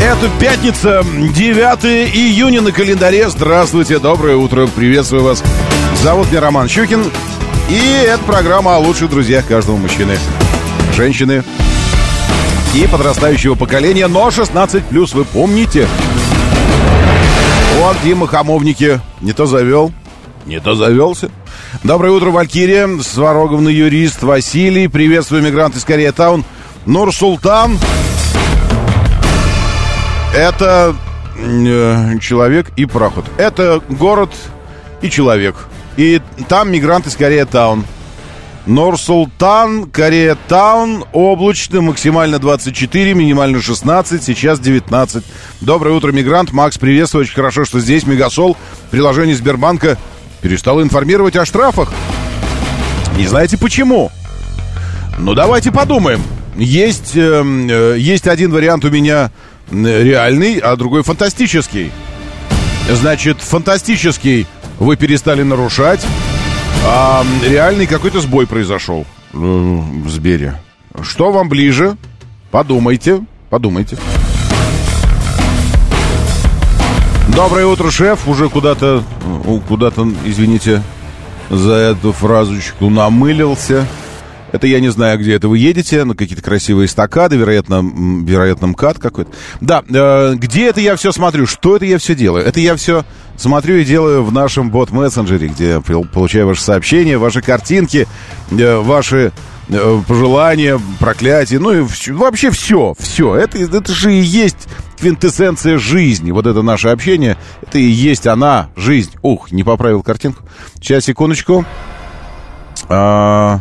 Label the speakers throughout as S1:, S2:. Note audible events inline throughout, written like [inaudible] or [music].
S1: Это пятница, 9 июня на календаре. Здравствуйте, доброе утро, приветствую вас. Зовут меня Роман Щукин. И это программа о лучших друзьях каждого мужчины, женщины и подрастающего поколения. Но 16 плюс, вы помните? Вот Дима Хамовники не то завел, не то завелся. Доброе утро, Валькирия, Свароговна юрист Василий. Приветствую, мигрант из Корея Таун. Нур-Султан. Это э, человек и пароход. Это город и человек. И там мигранты из Корея Таун. Нур-Султан, Корея Таун, облачно, максимально 24, минимально 16, сейчас 19. Доброе утро, мигрант. Макс, приветствую, очень хорошо, что здесь. Мегасол, приложение Сбербанка перестало информировать о штрафах. Не знаете почему? Ну, давайте подумаем. Есть, э, э, есть один вариант у меня реальный, а другой фантастический. Значит, фантастический вы перестали нарушать, а реальный какой-то сбой произошел в Сбере. Что вам ближе? Подумайте, подумайте. Доброе утро, шеф. Уже куда-то, куда-то, извините за эту фразочку, намылился. Это я не знаю, где это вы едете, на какие-то красивые эстакады, вероятно, вероятно, МКАД какой-то. Да, э, где это я все смотрю, что это я все делаю? Это я все смотрю и делаю в нашем бот-мессенджере, где получаю ваши сообщения, ваши картинки, э, ваши э, пожелания, проклятия, ну и вообще все, все. Это, это же и есть квинтэссенция жизни. Вот это наше общение, это и есть она, жизнь. Ух, не поправил картинку. Сейчас, секундочку. А,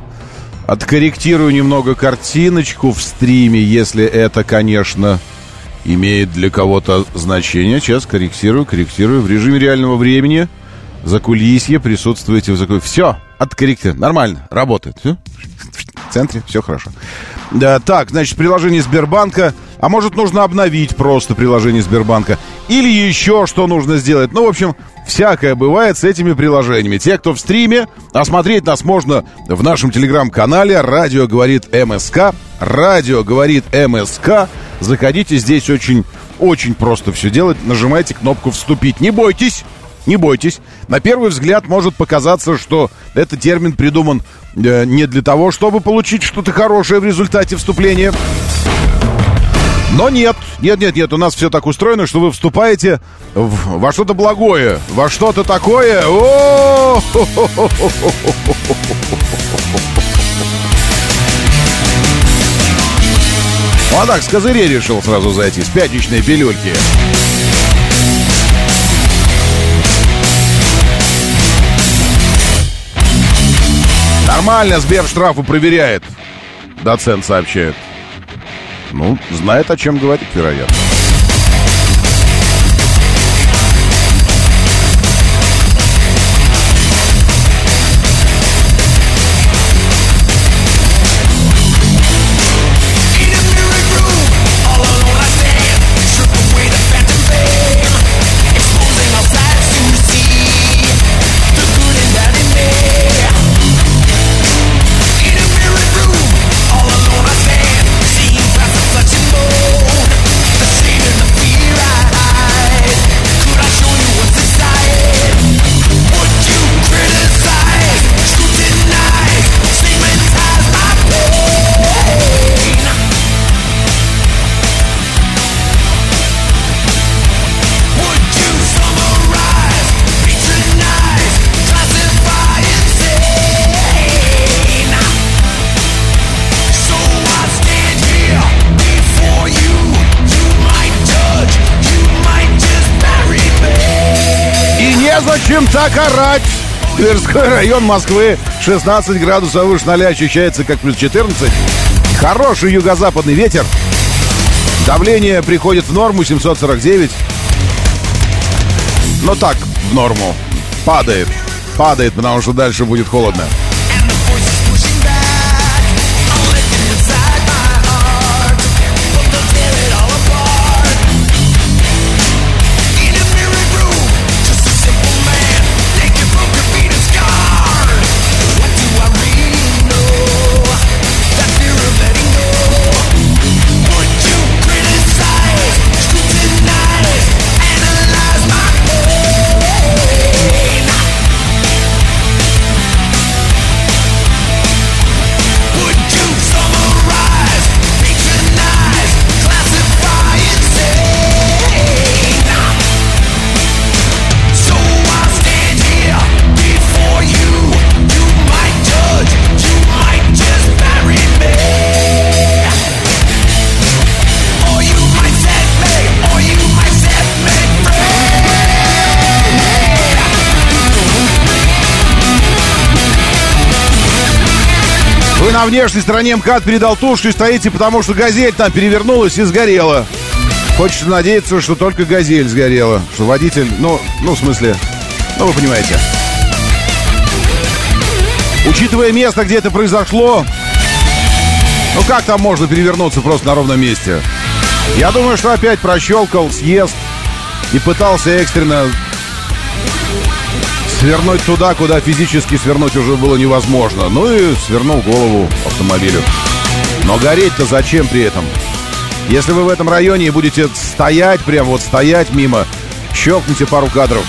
S1: Откорректирую немного картиночку в стриме, если это, конечно, имеет для кого-то значение. Сейчас корректирую, корректирую. В режиме реального времени за кулисье присутствуете в закулисье. Все, откорректирую. Нормально, работает. Все? В центре, все хорошо. Да, так, значит, приложение Сбербанка. А может, нужно обновить просто приложение Сбербанка. Или еще что нужно сделать. Ну, в общем, Всякое бывает с этими приложениями. Те, кто в стриме, осмотреть нас можно в нашем телеграм-канале «Радио говорит МСК». «Радио говорит МСК». Заходите, здесь очень, очень просто все делать. Нажимайте кнопку «Вступить». Не бойтесь, не бойтесь. На первый взгляд может показаться, что этот термин придуман э, не для того, чтобы получить что-то хорошее в результате вступления. Но нет, нет, нет, нет, у нас все так устроено, что вы вступаете в, во что-то благое, во что-то такое. А так, с козырей решил сразу зайти, с пятничной пилюльки. Нормально, Сбер штрафы проверяет. Доцент сообщает. Ну, знает, о чем говорит, вероятно. Зачем так орать? Тверской район Москвы 16 градусов выше 0 ощущается как плюс 14. Хороший юго-западный ветер. Давление приходит в норму 749. Но так, в норму. Падает. Падает, потому что дальше будет холодно. На внешней стороне МКАД передал тушку и стоите, потому что газель там перевернулась и сгорела. Хочется надеяться, что только газель сгорела. Что водитель, ну, ну, в смысле, ну, вы понимаете. Учитывая место, где это произошло, ну как там можно перевернуться просто на ровном месте? Я думаю, что опять прощелкал съезд и пытался экстренно свернуть туда, куда физически свернуть уже было невозможно. Ну и свернул голову автомобилю. Но гореть-то зачем при этом? Если вы в этом районе и будете стоять, прям вот стоять мимо, щелкните пару кадров.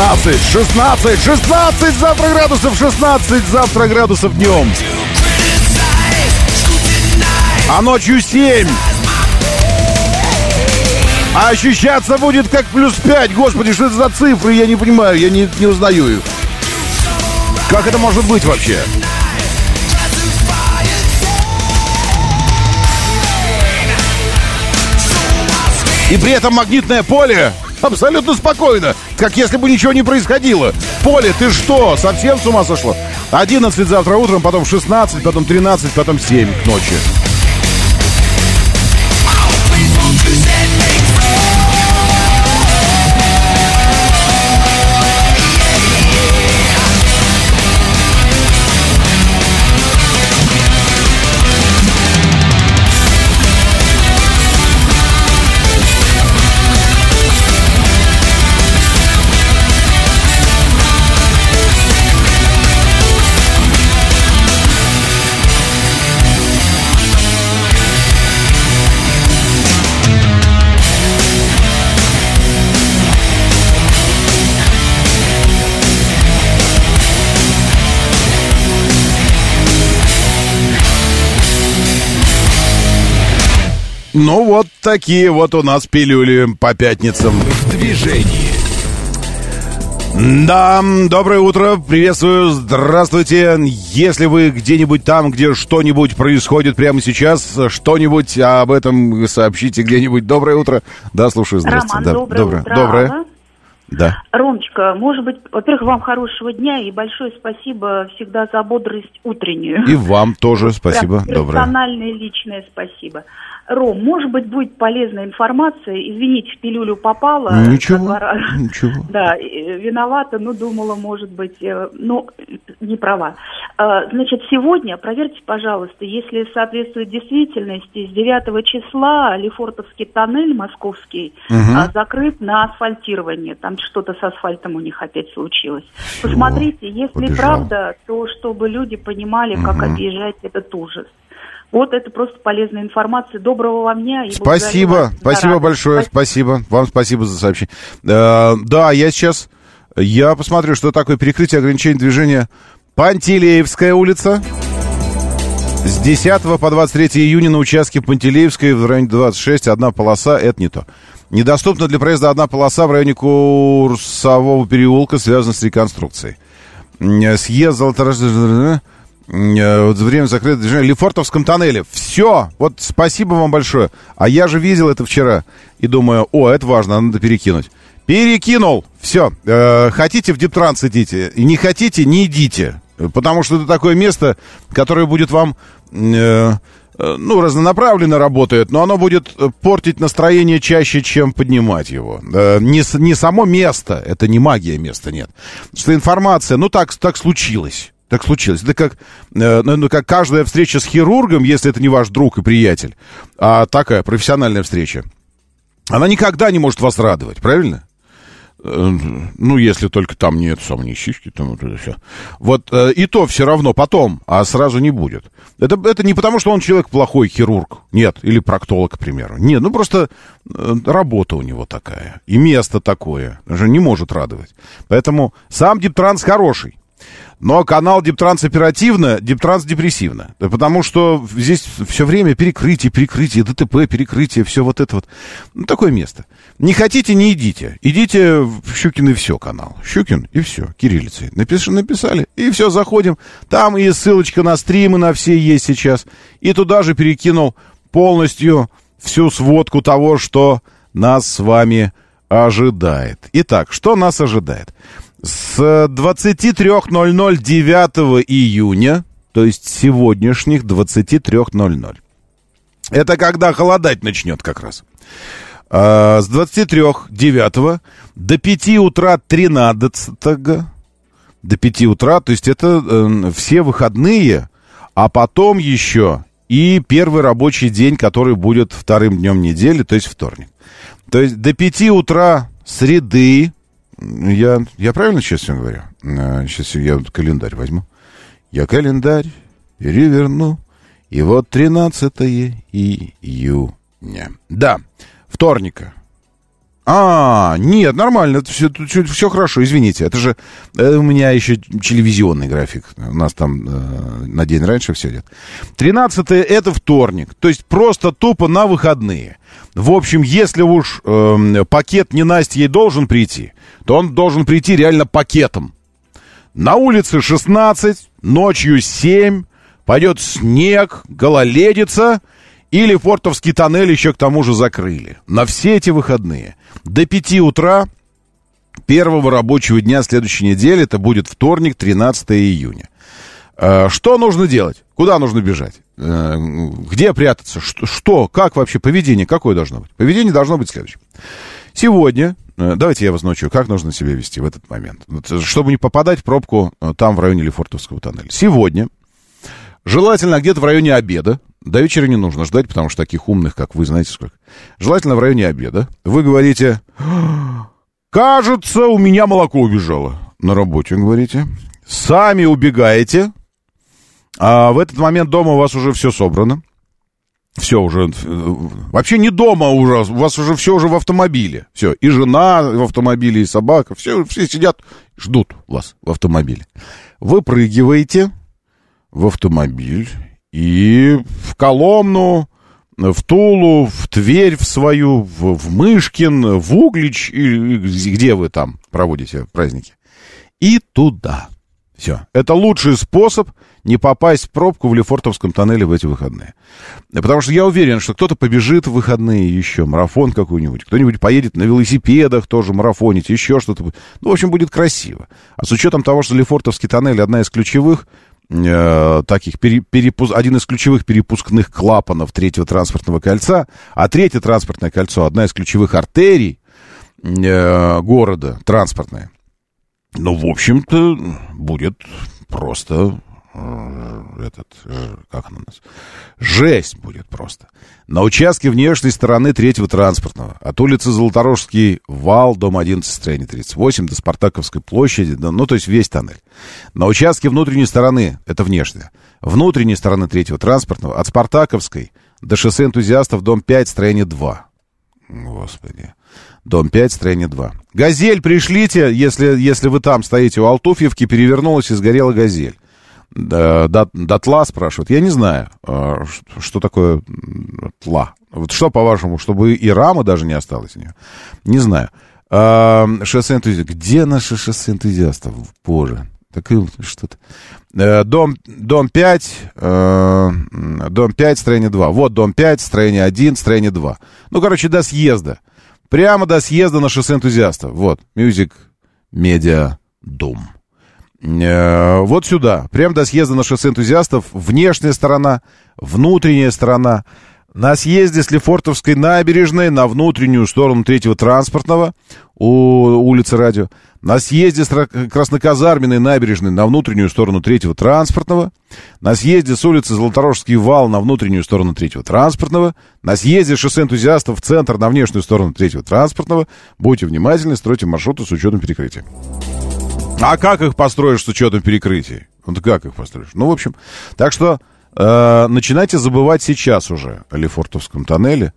S1: 16, 16, 16 завтра градусов, 16 завтра градусов днем. А ночью 7. А ощущаться будет как плюс 5. Господи, что это за цифры? Я не понимаю, я не, не узнаю их. Как это может быть вообще? И при этом магнитное поле абсолютно спокойно, как если бы ничего не происходило. Поле, ты что, совсем с ума сошло? 11 завтра утром, потом 16, потом 13, потом 7 к ночи. Ну, вот такие вот у нас пилюли по пятницам.
S2: В движении.
S1: Да, доброе утро, приветствую, здравствуйте. Если вы где-нибудь там, где что-нибудь происходит прямо сейчас, что-нибудь об этом сообщите где-нибудь. Доброе утро. Да, слушаю, здравствуйте.
S3: Роман,
S1: да,
S3: доброе, доброе утро.
S1: Доброе. Да.
S3: Ромочка, может быть, во-первых, вам хорошего дня и большое спасибо всегда за бодрость утреннюю.
S1: И вам тоже спасибо.
S3: Прям
S1: Доброе.
S3: Персональное личное спасибо. Ром, может быть, будет полезная информация. Извините, в пилюлю попала.
S1: Ничего, ничего. [laughs]
S3: Да, э, виновата, но думала, может быть, э, ну, не права. А, Значит, сегодня, проверьте, пожалуйста, если соответствует действительности, с 9 числа Лефортовский тоннель московский а, закрыт на асфальтирование. Там что-то с асфальтом у них опять случилось. Посмотрите, если
S1: побежал.
S3: правда, то чтобы люди понимали, как
S1: Мгм.
S3: объезжать этот ужас. Вот это просто полезная информация. Доброго вам дня. И
S1: Спасибо, спасибо
S3: Да,
S1: большое, спасибо. Вам спасибо за сообщение. Э, да, я сейчас, я посмотрю, что такое перекрытие ограничения движения Пантелеевская улица. С 10 по 23 июня на участке Пантелеевской в районе 26 одна полоса, это не то. Недоступна для проезда одна полоса в районе Курсового переулка, связана с реконструкцией. Съезд Золоторожденного... Время закрытого движения Лефортовском тоннеле. Все. Вот спасибо вам большое. А я же видел это вчера. И думаю, о, это важно, надо перекинуть. Перекинул. Все. Э, хотите в Диптранс идите. Не хотите, не идите. Потому что это такое место, которое будет вам... Э, э, ну, разнонаправленно работает, но оно будет портить настроение чаще, чем поднимать его. Э, не, не само место, это не магия места, нет. Что информация, ну, так, так случилось. Так случилось. Это как, э, ну, как каждая встреча с хирургом, если это не ваш друг и приятель, а такая профессиональная встреча. Она никогда не может вас радовать, правильно? Э, ну, если только там нет сам не щички, там вот это все. Вот э, и то все равно потом, а сразу не будет. Это, это не потому, что он человек плохой хирург, нет, или проктолог, к примеру. Нет, ну просто э, работа у него такая, и место такое, же не может радовать. Поэтому сам Дептранс хороший. Но канал Дептранс оперативно, Дептранс депрессивно. Потому что здесь все время перекрытие, перекрытие, ДТП, перекрытие, все вот это вот. Ну, такое место. Не хотите, не идите. Идите в Щукин и все канал. Щукин и все, кириллицей. Напиш, написали, и все, заходим. Там и ссылочка на стримы на все есть сейчас. И туда же перекинул полностью всю сводку того, что нас с вами ожидает. Итак, что нас ожидает? С 23.00 9 июня, то есть сегодняшних 23.00. Это когда холодать начнет как раз. А, с 23 9 до 5 утра 13 до 5 утра, то есть это э, все выходные, а потом еще и первый рабочий день, который будет вторым днем недели, то есть вторник. То есть до 5 утра среды, я, я правильно сейчас все говорю? Сейчас а, я календарь возьму. Я календарь переверну. И вот 13 июня. Да, вторника. А, нет, нормально, это все, все, все хорошо, извините. Это же это у меня еще телевизионный график. У нас там э, на день раньше все идет. 13 это вторник, то есть просто тупо на выходные. В общем, если уж э, пакет не Настя ей должен прийти, то он должен прийти реально пакетом. На улице 16, ночью 7, пойдет снег, гололедица, или фортовский тоннель еще к тому же закрыли. На все эти выходные. До 5 утра первого рабочего дня следующей недели, это будет вторник, 13 июня. Э, что нужно делать? Куда нужно бежать? Э, где прятаться? Что? Как вообще? Поведение какое должно быть? Поведение должно быть следующим. Сегодня, э, давайте я вас ночью, как нужно себя вести в этот момент? Чтобы не попадать в пробку там, в районе Лефортовского тоннеля. Сегодня, желательно где-то в районе обеда, до вечера не нужно ждать, потому что таких умных, как вы, знаете сколько. Желательно в районе обеда. Вы говорите, кажется, у меня молоко убежало. На работе, говорите. Сами убегаете, а в этот момент дома у вас уже все собрано. Все уже... Э, вообще не дома уже, у вас уже все уже в автомобиле. Все, и жена в автомобиле, и собака. Все, все сидят, ждут вас в автомобиле. Выпрыгиваете в автомобиль и в Коломну, в Тулу, в Тверь в свою, в, в Мышкин, в Углич, и, и где вы там проводите праздники. И туда. Все. Это лучший способ не попасть в пробку в Лефортовском тоннеле в эти выходные. Потому что я уверен, что кто-то побежит в выходные еще, марафон какой-нибудь, кто-нибудь поедет на велосипедах тоже марафонить, еще что-то. Ну, в общем, будет красиво. А с учетом того, что Лефортовский тоннель одна из ключевых э, таких пере, перепуск, один из ключевых перепускных клапанов третьего транспортного кольца, а третье транспортное кольцо одна из ключевых артерий э, города транспортная. Ну, в общем-то, будет просто этот, э, как она у нас, жесть будет просто. На участке внешней стороны третьего транспортного, от улицы Золоторожский вал, дом 11, строение 38, до Спартаковской площади, ну, то есть весь тоннель. На участке внутренней стороны, это внешняя, внутренней стороны третьего транспортного, от Спартаковской до шоссе энтузиастов, дом 5, строение 2. Господи. Дом 5, строение 2. «Газель пришлите, если, если вы там стоите у Алтуфьевки, перевернулась и сгорела газель». Дотла спрашивают. Я не знаю, а, что такое тла. Вот что, по-вашему, чтобы и рамы даже не осталось у нее? Не знаю. А, шоссе энтузиастов. Где наши шоссе энтузиастов? Боже. Так что-то. Э, дом, дом 5, э, дом 5, строение 2. Вот дом 5, строение 1, строение 2. Ну, короче, до съезда. Прямо до съезда на шоссе энтузиастов. Вот, Music Media Dom. Э, вот сюда, прямо до съезда на шоссе энтузиастов. Внешняя сторона, внутренняя сторона. На съезде с Лефортовской набережной на внутреннюю сторону третьего транспортного у улицы Радио. На съезде с Красноказарменной набережной на внутреннюю сторону третьего транспортного. На съезде с улицы Золоторожский вал на внутреннюю сторону третьего транспортного. На съезде шоссе энтузиастов в центр на внешнюю сторону третьего транспортного. Будьте внимательны, стройте маршруты с учетом перекрытия. А как их построишь с учетом перекрытий? Вот как их построишь? Ну, в общем, так что э, начинайте забывать сейчас уже о Лефортовском тоннеле,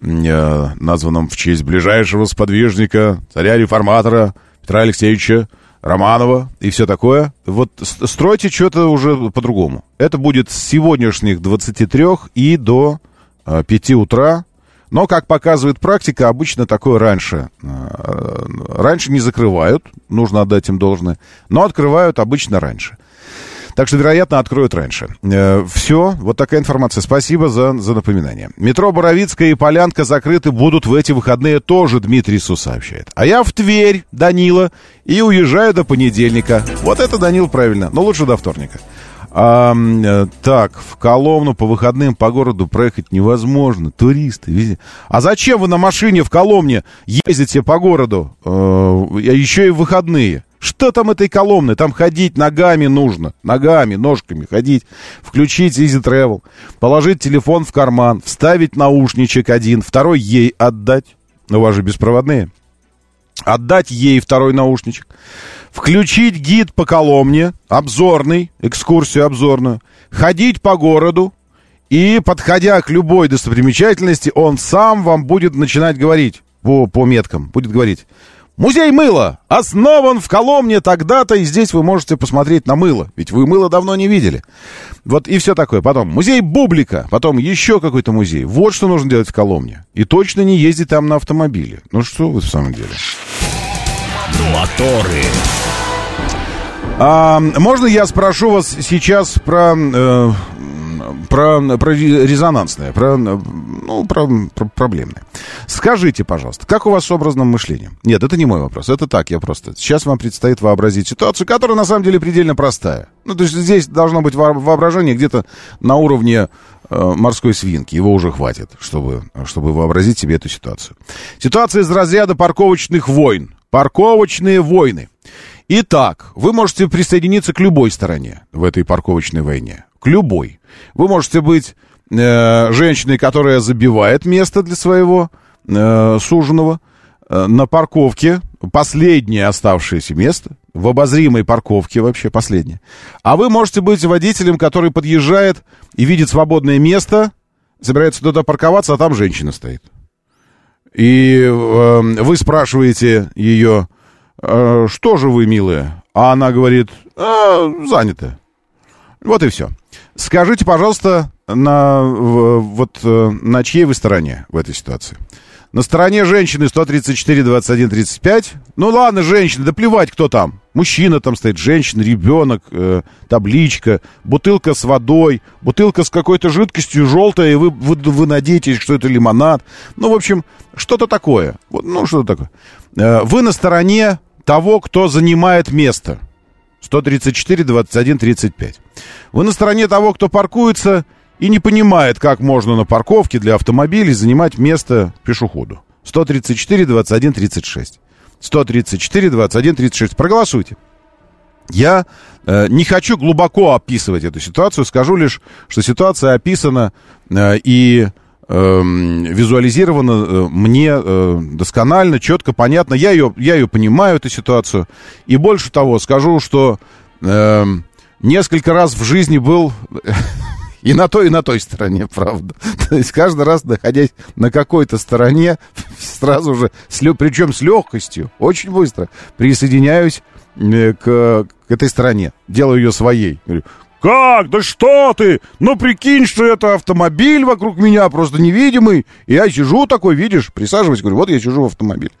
S1: э, названном в честь ближайшего сподвижника, царя-реформатора Петра Алексеевича Романова и все такое. Вот стройте что-то уже по-другому. Это будет с сегодняшних 23 и до э, 5 утра но, как показывает практика, обычно такое раньше. Э, раньше не закрывают, нужно отдать им должное, но открывают обычно раньше. Так что, вероятно, откроют раньше. Э, все, вот такая информация. Спасибо за, за напоминание. Метро Боровицкая и Полянка закрыты будут в эти выходные тоже, Дмитрий Су сообщает. А я в Тверь, Данила, и уезжаю до понедельника. Вот это, Данил, правильно, но лучше до вторника. А, э, так, в Коломну по выходным по городу проехать невозможно. Туристы везде. А зачем вы на машине в Коломне ездите по городу? А, еще и в выходные. Что там этой Коломны? Там ходить ногами нужно. Ногами, ножками ходить. Включить Easy Travel. Положить телефон в карман. Вставить наушничек один. Второй ей отдать. У вас же беспроводные. Отдать ей второй наушничек включить гид по Коломне, обзорный, экскурсию обзорную, ходить по городу, и, подходя к любой достопримечательности, он сам вам будет начинать говорить по, по меткам, будет говорить. Музей мыла основан в Коломне тогда-то, и здесь вы можете посмотреть на мыло, ведь вы мыло давно не видели. Вот и все такое. Потом музей Бублика, потом еще какой-то музей. Вот что нужно делать в Коломне. И точно не ездить там на автомобиле. Ну что вы в самом деле?
S2: Моторы.
S1: А, можно я спрошу вас сейчас про, э, про, про резонансное, про, ну, про, про проблемное. Скажите, пожалуйста, как у вас с образным мышлением? Нет, это не мой вопрос, это так, я просто... Сейчас вам предстоит вообразить ситуацию, которая на самом деле предельно простая. Ну, то есть здесь должно быть воображение где-то на уровне э, морской свинки. Его уже хватит, чтобы, чтобы вообразить себе эту ситуацию. Ситуация из разряда парковочных войн. Парковочные войны. Итак, вы можете присоединиться к любой стороне в этой парковочной войне. К любой. Вы можете быть э, женщиной, которая забивает место для своего э, суженого э, на парковке, последнее оставшееся место, в обозримой парковке вообще последнее. А вы можете быть водителем, который подъезжает и видит свободное место, собирается туда парковаться, а там женщина стоит. И э, вы спрашиваете ее, э, что же вы, милая? А она говорит, а, занята. Вот и все. Скажите, пожалуйста, на, вот, э, на чьей вы стороне в этой ситуации? На стороне женщины 134, 21, 35. Ну ладно, женщина, да плевать, кто там. Мужчина там стоит, женщина, ребенок, э, табличка, бутылка с водой, бутылка с какой-то жидкостью желтая, и вы, вы, вы надеетесь, что это лимонад. Ну, в общем, что-то такое. Вот, ну, что-то такое. Э, вы на стороне того, кто занимает место. 134, 21, 35. Вы на стороне того, кто паркуется и не понимает, как можно на парковке для автомобилей занимать место пешеходу. 134, 21, 36. 134, 21, 36. Проголосуйте. Я э, не хочу глубоко описывать эту ситуацию, скажу лишь, что ситуация описана э, и Эм, визуализирована э, мне э, досконально, четко, понятно. Я ее, я ее понимаю, эту ситуацию. И больше того, скажу, что э, несколько раз в жизни был [laughs] и на той, и на той стороне, правда. [laughs] То есть каждый раз, находясь на какой-то стороне, [laughs] сразу же, причем с легкостью, очень быстро присоединяюсь э, к, к этой стороне. Делаю ее своей. Говорю, как? Да что ты? Ну прикинь, что это автомобиль вокруг меня, просто невидимый. И я сижу такой, видишь, присаживаюсь, говорю, вот я сижу в автомобиле.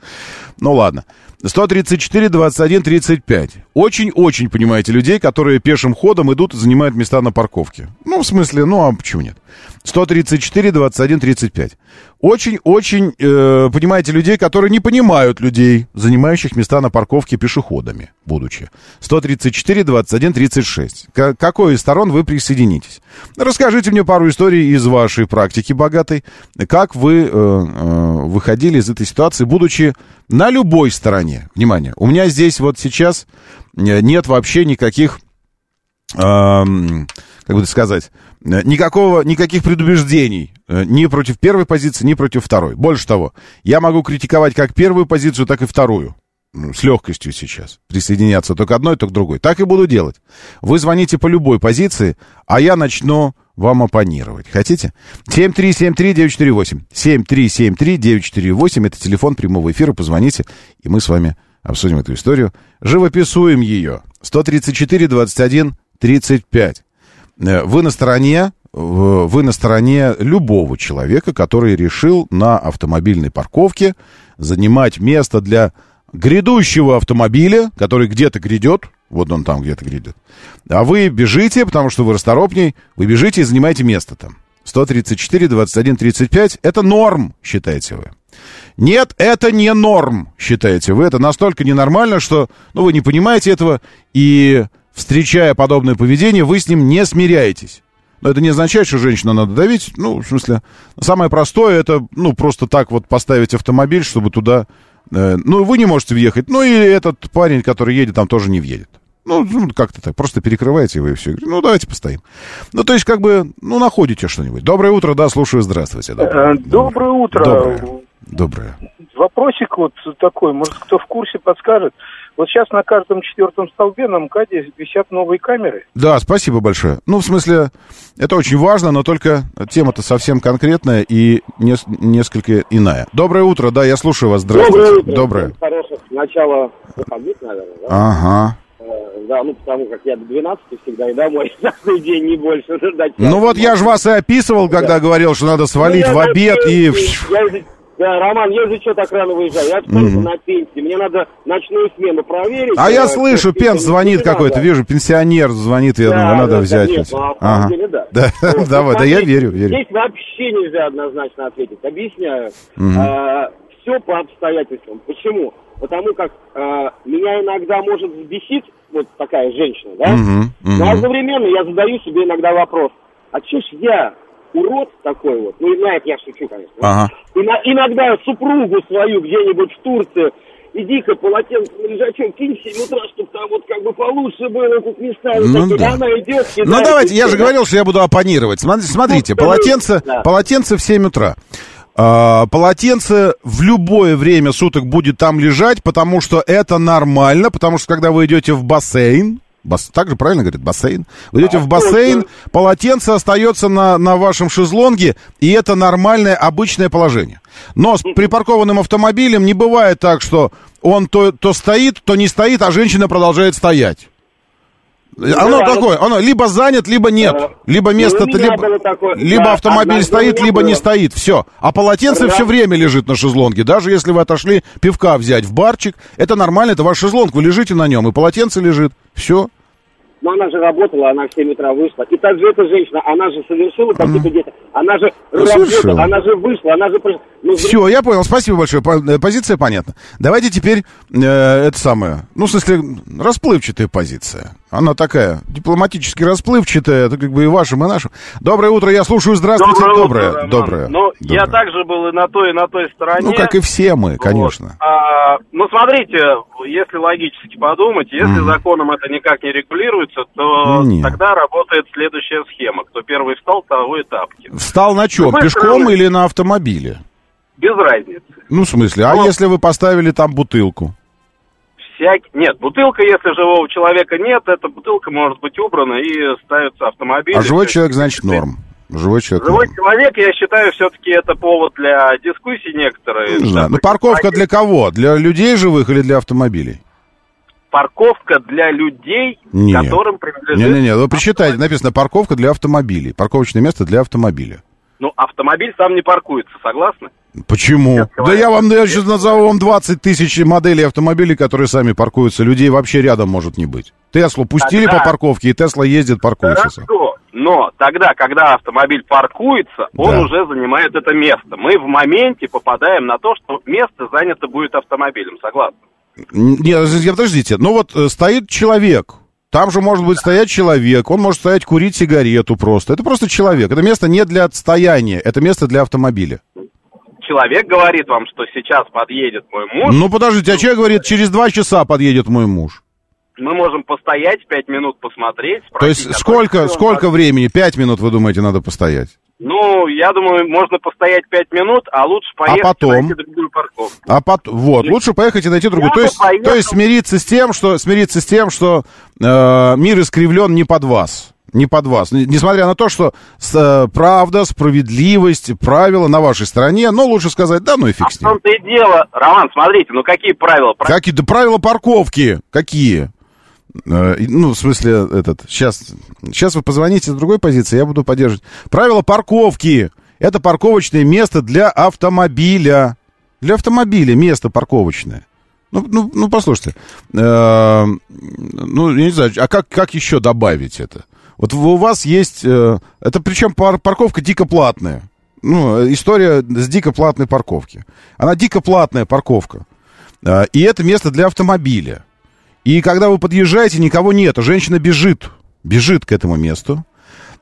S1: Ну ладно. 134, 21, 35. Очень-очень, понимаете, людей, которые пешим ходом идут и занимают места на парковке. Ну, в смысле, ну, а почему нет? 134, 21, 35. Очень-очень, э, понимаете, людей, которые не понимают людей, занимающих места на парковке пешеходами, будучи. 134, 21, 36. К какой из сторон вы присоединитесь? Расскажите мне пару историй из вашей практики богатой. Как вы э, э, выходили из этой ситуации, будучи на любой стороне? Внимание, у меня здесь вот сейчас э, нет вообще никаких... Э, как бы сказать, э, никакого, никаких предубеждений э, ни против первой позиции, ни против второй. Больше того, я могу критиковать как первую позицию, так и вторую. С легкостью сейчас. Присоединяться то к одной, то к другой. Так и буду делать. Вы звоните по любой позиции, а я начну вам оппонировать. Хотите? 7373948. 7373-948. Это телефон прямого эфира. Позвоните, и мы с вами обсудим эту историю. Живописуем ее. 134-21-35. Э, вы на стороне вы на стороне любого человека, который решил на автомобильной парковке занимать место для грядущего автомобиля, который где-то грядет, вот он там где-то грядет, а вы бежите, потому что вы расторопней, вы бежите и занимаете место там. 134, 21, 35 — это норм, считаете вы. Нет, это не норм, считаете вы. Это настолько ненормально, что ну, вы не понимаете этого, и встречая подобное поведение, вы с ним не смиряетесь. Но это не означает, что женщину надо давить. Ну, в смысле, самое простое это, ну, просто так вот поставить автомобиль, чтобы туда... Э, ну, вы не можете въехать. Ну, и этот парень, который едет, там тоже не въедет. Ну, ну как-то так. Просто перекрываете его и все. Ну, давайте постоим. Ну, то есть, как бы, ну, находите что-нибудь. Доброе утро, да, слушаю, здравствуйте.
S4: Доброе, Доброе утро.
S1: Доброе. Доброе.
S4: Вопросик вот такой, может, кто в курсе подскажет. Вот сейчас на каждом четвертом столбе на МКАДе висят новые камеры.
S1: Да, спасибо большое. Ну, в смысле, это очень важно, но только тема-то совсем конкретная и не, несколько иная. Доброе утро, да, я слушаю вас. Здравствуйте.
S5: Доброе утро.
S1: Доброе.
S5: Хороших начала выходных, наверное, да?
S1: Ага.
S5: Э, Да, ну потому как я до 12 всегда и домой [laughs] каждый день не больше. [laughs] ждать.
S1: Ну вот я же вас и описывал, когда говорил, что надо свалить
S5: Ну,
S1: в
S5: я
S1: обед и...
S5: я Да, Роман, я же что так рано выезжаю? Я только на пенсии. Мне надо ночную смену проверить.
S1: А я
S5: Э,
S1: слышу, Пенс звонит какой-то, вижу, пенсионер звонит, я
S5: Да,
S1: думаю, надо
S5: да,
S1: взять.
S5: Нет, ну,
S1: Ага.
S5: деле, да.
S1: Да,
S5: Вот, [laughs]
S1: давай, да я верю, верю.
S5: Здесь вообще нельзя однозначно ответить. Объясняю. все по обстоятельствам. Почему? Потому как э, меня иногда может взбесить вот такая женщина, да?
S1: Мгм, мгм.
S5: Но одновременно я задаю себе иногда вопрос, а че ж я урод такой вот, ну, на это я шучу, конечно.
S1: Ага.
S5: Ино- иногда супругу свою где-нибудь в Турции, иди-ка полотенце на лежачок кинь в 7 утра, чтобы там вот как бы получше было, тут места.
S1: Ну
S5: такие,
S1: да.
S5: Она идет,
S1: Ну
S5: кидает,
S1: давайте,
S5: и
S1: я же говорил, что я буду оппонировать. Смотрите, смотрите
S5: Ну,
S1: полотенце,
S5: да.
S1: полотенце в 7 утра. А, полотенце в любое время суток будет там лежать, потому что это нормально, потому что когда вы идете в бассейн, бас- так же правильно говорит, бассейн, вы идете в бассейн, полотенце остается на, на вашем шезлонге, и это нормальное, обычное положение. Но с припаркованным автомобилем не бывает так, что он то, то стоит, то не стоит, а женщина продолжает стоять. Оно
S5: да,
S1: такое, оно либо занят, либо нет.
S5: Э,
S1: Либо
S5: ну,
S1: место, либо,
S5: такое,
S1: либо
S5: да,
S1: автомобиль стоит, либо не
S5: было.
S1: стоит. Все. А полотенце
S5: Да.
S1: все время лежит на шезлонге. Даже если вы отошли пивка взять в барчик, это нормально, это ваш шезлонг, вы лежите на нем, и полотенце лежит. Все.
S5: Но она же работала, она в 7 утра вышла. И также эта женщина, она же совершила какие-то действия. Она же
S1: совершила.
S5: работала, она же вышла, она же... пришла. Ну,
S1: Все, я понял. Спасибо большое. Э, Позиция понятна. Давайте теперь э, это самое. Ну, в смысле, расплывчатая позиция. Она такая дипломатически расплывчатая, это как бы и вашим, и нашим. Доброе утро, я слушаю. Здравствуйте.
S6: Доброе,
S1: Доброе.
S6: утро.
S1: Доброе.
S6: Ну, я
S1: Доброе.
S6: также был и на той, и на той стороне.
S1: Ну, как и все мы,
S6: Вот.
S1: конечно.
S6: А, ну, смотрите, если логически подумать, если законом это никак не регулируется, то
S1: Не.
S6: тогда работает следующая схема. Кто первый встал, того и тапки.
S1: Встал на чем?
S6: другой
S1: Пешком или на автомобиле?
S6: Без разницы.
S1: Ну, в смысле, а
S6: Ну.
S1: если вы поставили там бутылку?
S6: Нет, бутылка, если живого человека нет, эта бутылка может быть убрана и ставится автомобиль.
S1: А живой человек, значит, норм. Живой человек
S6: Живой
S1: норм.
S6: человек, я считаю, все-таки это повод для дискуссий некоторые.
S1: Не знаю. Ну, парковка для кого? Для людей живых или для автомобилей?
S6: Парковка для людей,
S1: Не.
S6: которым принадлежит...
S1: Не-не-не, вы прочитайте, написано парковка для автомобилей. Парковочное место для автомобиля.
S6: Ну, автомобиль сам не паркуется, согласны?
S1: Почему? Да я вам я сейчас назову вам 20 тысяч моделей автомобилей, которые сами паркуются. Людей вообще рядом может не быть. Теслу пустили
S6: Тогда-
S1: по парковке, и Тесла ездит, паркуется.
S6: Хорошо, но тогда, когда автомобиль паркуется, он
S1: Да.
S6: уже занимает это место. Мы в моменте попадаем на то, что место занято будет автомобилем, согласны?
S1: Нет, я- подождите, ну вот э, стоит человек. Там же может быть стоять человек, он может стоять курить сигарету просто. Это просто человек. Это место не для стояния, это место для автомобиля.
S6: Человек говорит вам, что сейчас подъедет мой муж,
S1: Ну подождите, а человек говорит, через два часа подъедет мой муж.
S6: мы можем постоять пять минут, посмотреть.
S1: То есть
S6: спросить, а
S1: сколько, сколько времени? Пять минут, вы думаете, надо постоять?
S6: Ну, я думаю, можно постоять пять минут, а лучше поехать
S1: потом?
S6: и найти другую парковку.
S1: А потом, вот, лучше поехать и найти другую.
S6: Я
S1: То есть,
S6: поехал.
S1: то есть смириться с тем, что, смириться с тем, что э, мир искривлен не под вас. Не под вас. Несмотря на то, что с- э, правда, справедливость, правила на вашей стороне, но лучше сказать, да ну и
S6: А
S1: фиг
S6: в
S1: с ним.
S6: том-то и дело, Роман, смотрите, ну какие правила?
S1: Какие, да правила парковки, какие? Э, ну, в смысле, этот, сейчас, сейчас вы позвоните с другой позиции, я буду поддерживать. Правила парковки. Это парковочное место для автомобиля. Для автомобиля место парковочное. Ну, ну, ну послушайте. Э, ну, я не знаю, а как, как еще добавить это? Вот у вас есть... э, это причем пар- парковка дико платная. Ну, история с дико платной парковки. Она дико платная парковка. И это место для автомобиля. И когда вы подъезжаете, никого нет, а женщина бежит, бежит к этому месту.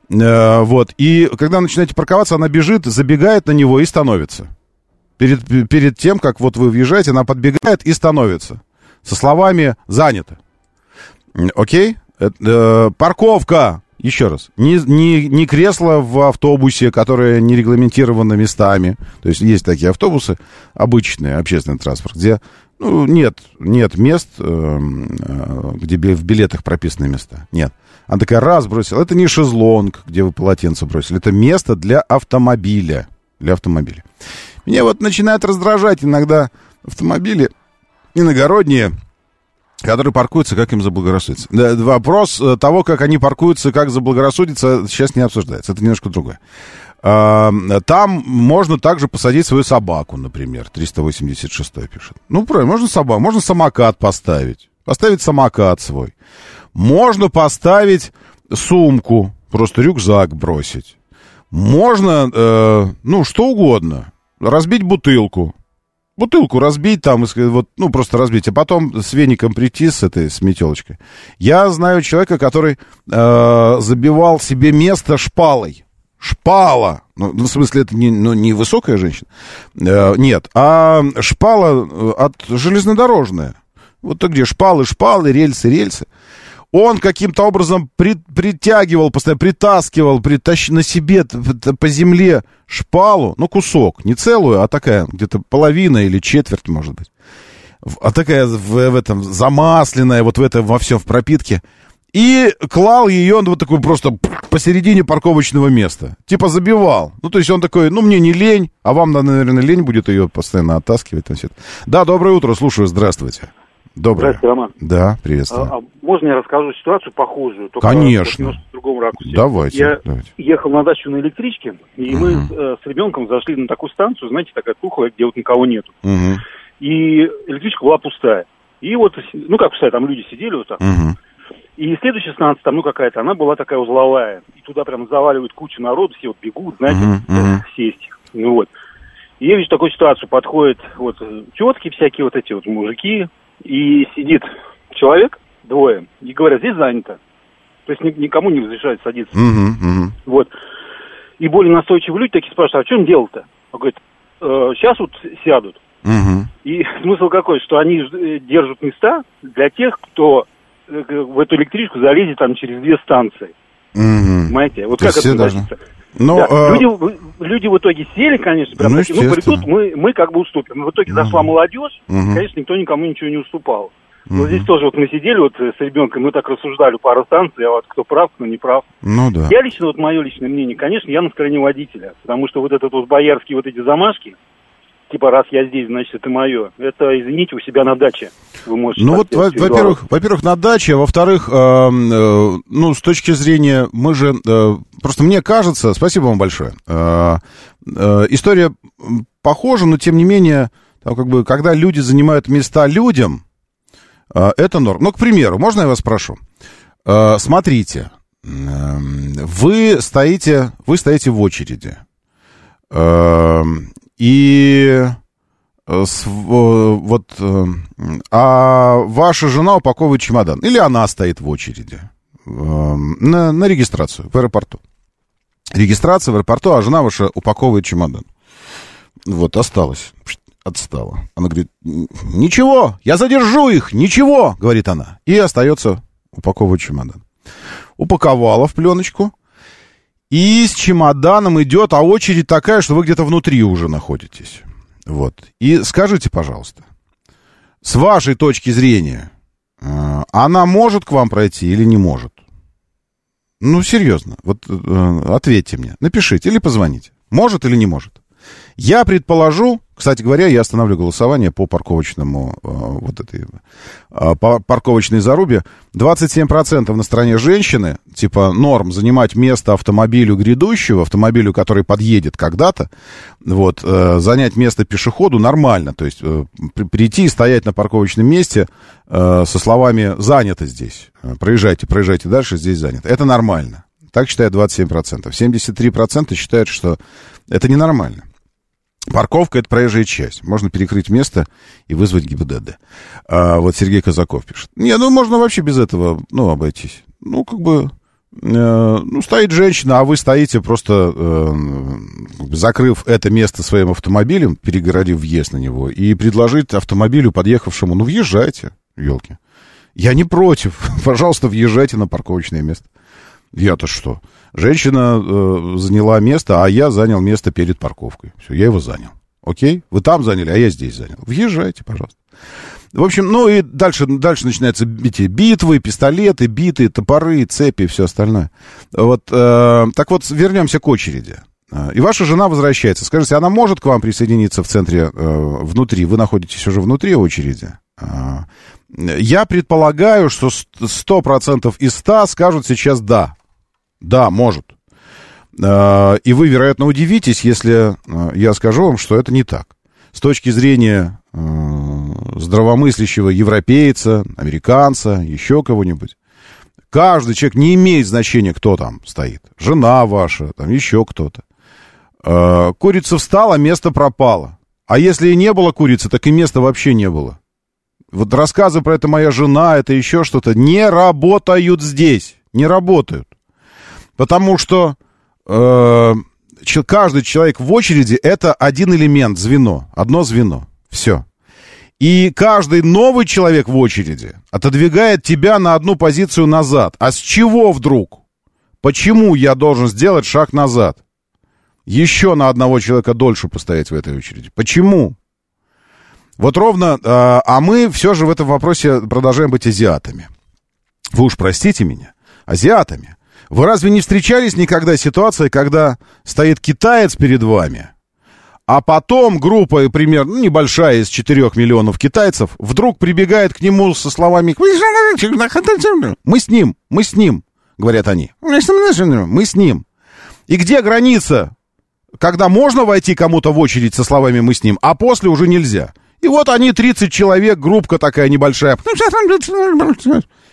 S1: Э, Вот. И когда начинаете парковаться, она бежит, забегает на него и становится. Перед, перед тем, как вот вы въезжаете, она подбегает и становится. Со словами «занято». Окей? Э, э, парковка. Еще раз. Не, не, не кресло в автобусе, которое не регламентировано местами. То есть есть такие автобусы, обычные, общественный транспорт, где ну, нет, нет мест, эм, э, где в билетах прописаны места. Нет. Она такая раз бросила. Это не шезлонг, где вы полотенце бросили. Это место для автомобиля. Для автомобиля. Меня вот начинает раздражать иногда автомобили иногородние, которые паркуются, как им заблагорассудится. Вопрос э, того, как они паркуются, как заблагорассудится, сейчас не обсуждается. Это немножко другое. А, Там можно также посадить свою собаку, например. 386 пишет. Ну, правильно, можно собаку, можно самокат поставить. Поставить самокат свой. Можно поставить сумку, просто рюкзак бросить. Можно, э, ну, что угодно. Разбить бутылку. Бутылку разбить там, вот, ну, просто разбить, а потом с веником прийти с этой, с метелочкой. Я знаю человека, который э, забивал себе место шпалой. Шпала. Ну, в смысле, это не, ну, не высокая женщина. Э, нет, а шпала э, от железнодорожная. Вот то где шпалы, шпалы, рельсы, рельсы. Он каким-то образом при- притягивал, постоянно притаскивал, притащ... на себе по земле шпалу, ну, кусок, не целую, а такая, где-то половина или четверть, может быть. А такая в, в этом замасленная, вот в этом во всем в пропитке. И клал ее вот такой просто посередине парковочного места. Типа забивал. Ну, то есть он такой, ну, мне не лень, а вам, наверное, лень будет ее постоянно оттаскивать. Там. Да, доброе утро, слушаю, здравствуйте. Доброе.
S4: Здравствуйте, Роман.
S1: Да, приветствую.
S4: А, а можно я расскажу ситуацию похожую? Только
S1: Конечно.
S4: в другом ракурсе.
S1: Давайте,
S4: Я
S1: давайте.
S4: ехал на дачу на электричке, и мы э, с ребенком зашли на такую станцию, знаете, такая тухлая, где вот никого нету.
S1: Мгм,
S4: И электричка была пустая. И вот, ну как пустая, там люди сидели вот так.
S1: мгм.
S4: И следующая станция, там, ну какая-то, она была такая узловая. И туда прям заваливают кучу народу, все вот бегут, знаете,
S1: мгм.
S4: сесть. Ну вот. И я вижу такую ситуацию, подходят вот тетки всякие, вот эти вот мужики, и сидит человек, двое, и говорят, здесь занято. То есть ни- никому не разрешают садиться.
S1: Мгм, мгм.
S4: Вот. И более настойчивые люди такие спрашивают, а в чем дело-то? Он говорит, сейчас вот сядут.
S1: Мгм.
S4: И [laughs] смысл какой, что они э, держат места для тех, кто э, в эту электричку залезет там через две станции.
S1: Мгм.
S4: Понимаете? Вот
S1: То
S4: как это
S1: должны-
S4: относится?
S1: Ну,
S4: Да,
S1: э,
S4: люди, в- люди в итоге сели, конечно, прям
S1: Ну,
S4: такие, ну, придут, мы, мы как бы уступим. Но в итоге зашла молодежь,
S1: Мгм.
S4: конечно, никто никому ничего не уступал.
S1: Мгм.
S4: Вот здесь тоже вот мы сидели вот э, с ребенком, мы так рассуждали пару станций, а вот кто прав, кто не прав.
S1: ну да.
S4: Я лично, вот мое личное мнение, конечно, я на стороне водителя, потому что вот этот вот боярские вот эти замашки, типа, раз я здесь, значит, это мое. Это, извините, у себя на даче вы можете...
S1: Ну вот, во-
S4: сделать.
S1: во-первых, во-первых, на даче, а во-вторых, э, э, ну, с точки зрения, мы же, э, просто мне кажется, спасибо вам большое, э, э, история похожа, но тем не менее, там, как бы, когда люди занимают места людям, э, это норм. Ну, к примеру, можно я вас спрошу? Э, смотрите, эм, вы стоите, вы стоите в очереди, Эм, и э, с- вот, э, а ваша жена упаковывает чемодан, или она стоит в очереди эм, на, на регистрацию в аэропорту. Регистрация в аэропорту, а жена ваша упаковывает чемодан. Вот, осталось. Отстала. Она говорит, «Н- ничего, я задержу их, ничего, говорит она. И остается упаковывать чемодан. Упаковала в пленочку, и с чемоданом идет, а очередь такая, что вы где-то внутри уже находитесь. Вот. И скажите, пожалуйста, с вашей точки зрения, э, она может к вам пройти или не может? Ну, серьезно, вот э, ответьте мне, напишите или позвоните. Может или не может? Я предположу, кстати говоря, я остановлю голосование по парковочному, э, вот этой, э, по парковочной зарубе. 27% на стороне женщины, типа норм занимать место автомобилю грядущего, автомобилю, который подъедет когда-то, вот, э, занять место пешеходу нормально, то есть э, при- прийти и стоять на парковочном месте э, со словами «занято здесь», Э, проезжайте, проезжайте дальше, здесь занято. Это нормально. Так считает 27%. 73% считают, что это ненормально. Парковка — это проезжая часть. Можно перекрыть место и вызвать ГИБДД. А, вот Сергей Казаков пишет. Не, ну можно вообще без этого, ну, обойтись. Ну, как бы, э, ну, стоит женщина, а вы стоите просто, э, закрыв это место своим автомобилем, перегородив въезд на него, и предложить автомобилю, подъехавшему, ну, въезжайте, елки. Я не против. [laughs] Пожалуйста, въезжайте на парковочное место. Я-то что? Женщина э, заняла место, а я занял место перед парковкой. Все, я его занял. Окей? Вы там заняли, а я здесь занял. Въезжайте, пожалуйста. В общем, ну и дальше, дальше начинаются эти битвы, пистолеты, биты, топоры, цепи и все остальное. Вот, э, так вот, вернемся к очереди. Э, И ваша жена возвращается. Скажите, она может к вам присоединиться в центре, э, внутри? Вы находитесь уже внутри очереди? Э, Я предполагаю, что 100% из 100 скажут сейчас «да». Да, может. Э, И вы, вероятно, удивитесь, если э, я скажу вам, что это не так. С точки зрения э, здравомыслящего европейца, американца, еще кого-нибудь, каждый человек не имеет значения, кто там стоит. Жена ваша, там еще кто-то. Курица встала, место пропало. А если и не было курицы, так и места вообще не было. Вот рассказы про это моя жена, это еще что-то, не работают здесь. Не работают. Потому что э, каждый человек в очереди это один элемент, звено, одно звено. Все. И каждый новый человек в очереди отодвигает тебя на одну позицию назад. А с чего вдруг? Почему я должен сделать шаг назад? Еще на одного человека дольше постоять в этой очереди. Почему? Вот ровно, э, а мы все же в этом вопросе продолжаем быть азиатами. Вы уж простите меня, азиатами. Вы разве не встречались никогда с ситуацией, когда стоит китаец перед вами, а потом группа, примерно ну, небольшая из 4 миллионов китайцев, вдруг прибегает к нему со словами «Мы с ним, мы с ним», говорят они. «Мы с ним». И где граница, когда можно войти кому-то в очередь со словами «мы с ним», а после уже нельзя? И вот они, 30 человек, группка такая небольшая,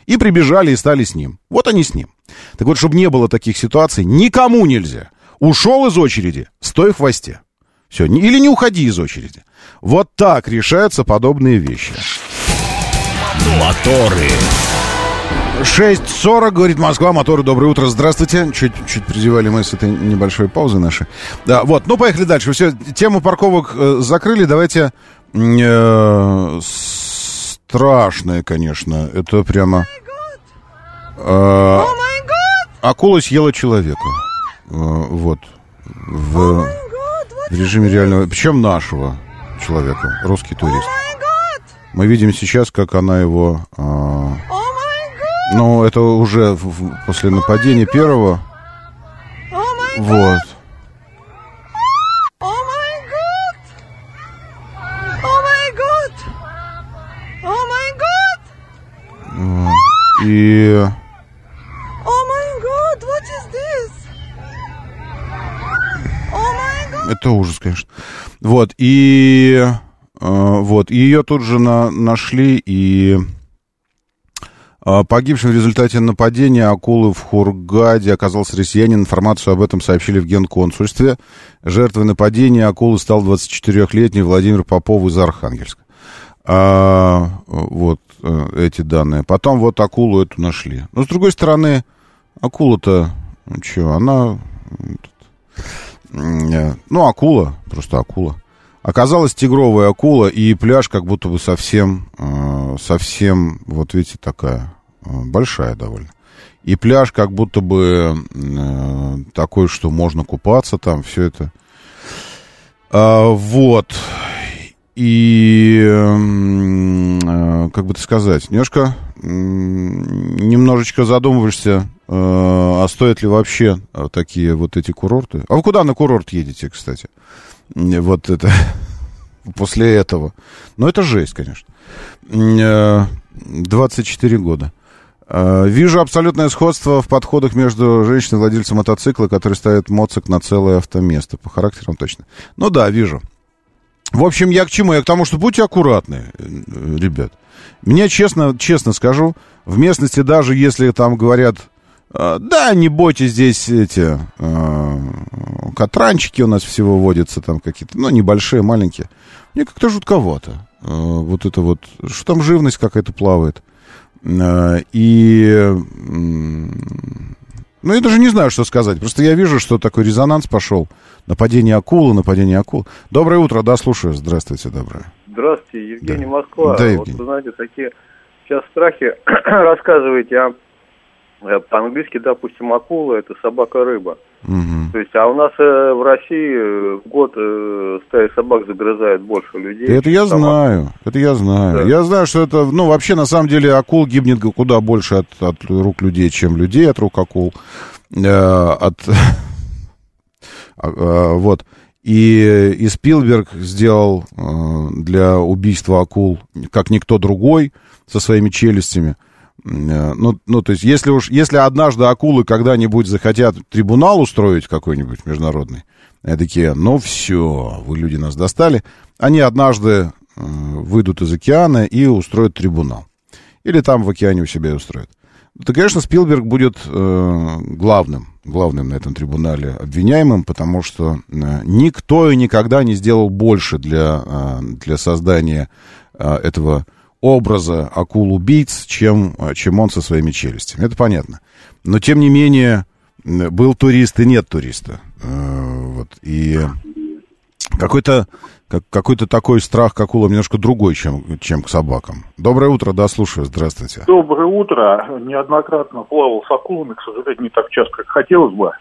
S1: и прибежали и стали с ним. Вот они с ним. Так вот, чтобы не было таких ситуаций, никому нельзя. Ушел из очереди, стой в хвосте. Все, или не уходи из очереди. Вот так решаются подобные вещи.
S2: Моторы.
S1: 6.40, говорит Москва, моторы, доброе утро, здравствуйте. Чуть, чуть призевали мы с этой небольшой паузы нашей. Да, вот, ну поехали дальше. Все, тему парковок э, закрыли, давайте... э, страшное, конечно, это прямо... э, акула съела человека. Э, вот. В, в режиме реального... Причем нашего человека, русский турист. Мы видим сейчас, как она его... э, ну, это уже в- в- после нападения первого. Вот.
S7: God.
S1: Это ужас, конечно. Вот, и... э, вот, и ее тут же на, нашли, и... э, Погибшим в результате нападения акулы в Хургаде оказался россиянин. Информацию об этом сообщили в генконсульстве. Жертвой нападения акулы стал 24-летний Владимир Попов из Архангельска. А, вот э, эти данные. Потом вот акулу эту нашли. Но с другой стороны, акула-то, ну, что, она... э, Ну, акула, просто акула. Оказалась тигровая акула, и пляж как будто бы совсем, э, совсем, вот видите, такая, большая довольно. И пляж как будто бы такой, что можно купаться там, все это. А, вот. И, м, э, как бы это сказать, немножко, немножечко задумываешься, э, а стоят ли вообще э, такие вот эти курорты. А вы куда на курорт едете, кстати? Вот это, [laughs] после этого. Ну, это жесть, конечно. М, э, 24 года. Вижу абсолютное сходство в подходах между женщиной и владельцем мотоцикла, который ставит моцик на целое автоместо. По характерам точно. Ну да, вижу. В общем, я к чему? Я к тому, что будьте аккуратны, э, ребят. Мне честно, честно скажу, в местности даже если там говорят, э, да, не бойтесь здесь эти э, катранчики у нас всего водятся там какие-то, ну, небольшие, маленькие. Мне как-то жутковато. Э, вот это вот, что там живность какая-то плавает. Э, и... Ну, я даже не знаю, что сказать. Просто я вижу, что такой резонанс пошел. Нападение акулы, нападение акул. Доброе утро, да, слушаю. Здравствуйте, доброе.
S8: Здравствуйте, Евгений
S1: Да.
S8: Москва.
S1: Да,
S8: вот
S1: Евгений.
S8: вы знаете, такие сейчас страхи [clears throat] рассказываете, а э, по-английски, допустим, акула это собака-рыба.
S1: Мгм.
S8: То есть, а у нас э, в России э, в год э, стая собак загрызает больше людей.
S1: Это я
S8: собак.
S1: знаю, это я знаю.
S8: Да.
S1: Я знаю, что это, ну, вообще, на самом деле, акул гибнет куда больше от, от рук людей, чем людей от рук акул. Э, от... [laughs] А, а, Вот. И, и Спилберг сделал э, для убийства акул, как никто другой, со своими челюстями. Э, Ну, ну, то есть, если уж, если однажды акулы когда-нибудь захотят трибунал устроить какой-нибудь международный, они такие, ну все, вы люди нас достали, они однажды э, выйдут из океана и устроят трибунал. Или там в океане у себя и устроят. То, конечно, Спилберг будет э, главным, главным на этом трибунале обвиняемым, потому что э, никто и никогда не сделал больше для, э, для создания э, этого образа акул-убийц, чем, э, чем он со своими челюстями. Это понятно. Но, тем не менее, был турист и нет туриста. Э, вот. И какой-то как, какой-то такой страх к акулам немножко другой, чем, чем к собакам. Доброе утро, да, слушаю, здравствуйте.
S9: Доброе утро. Неоднократно плавал с акулами, к сожалению, не так часто, как хотелось бы.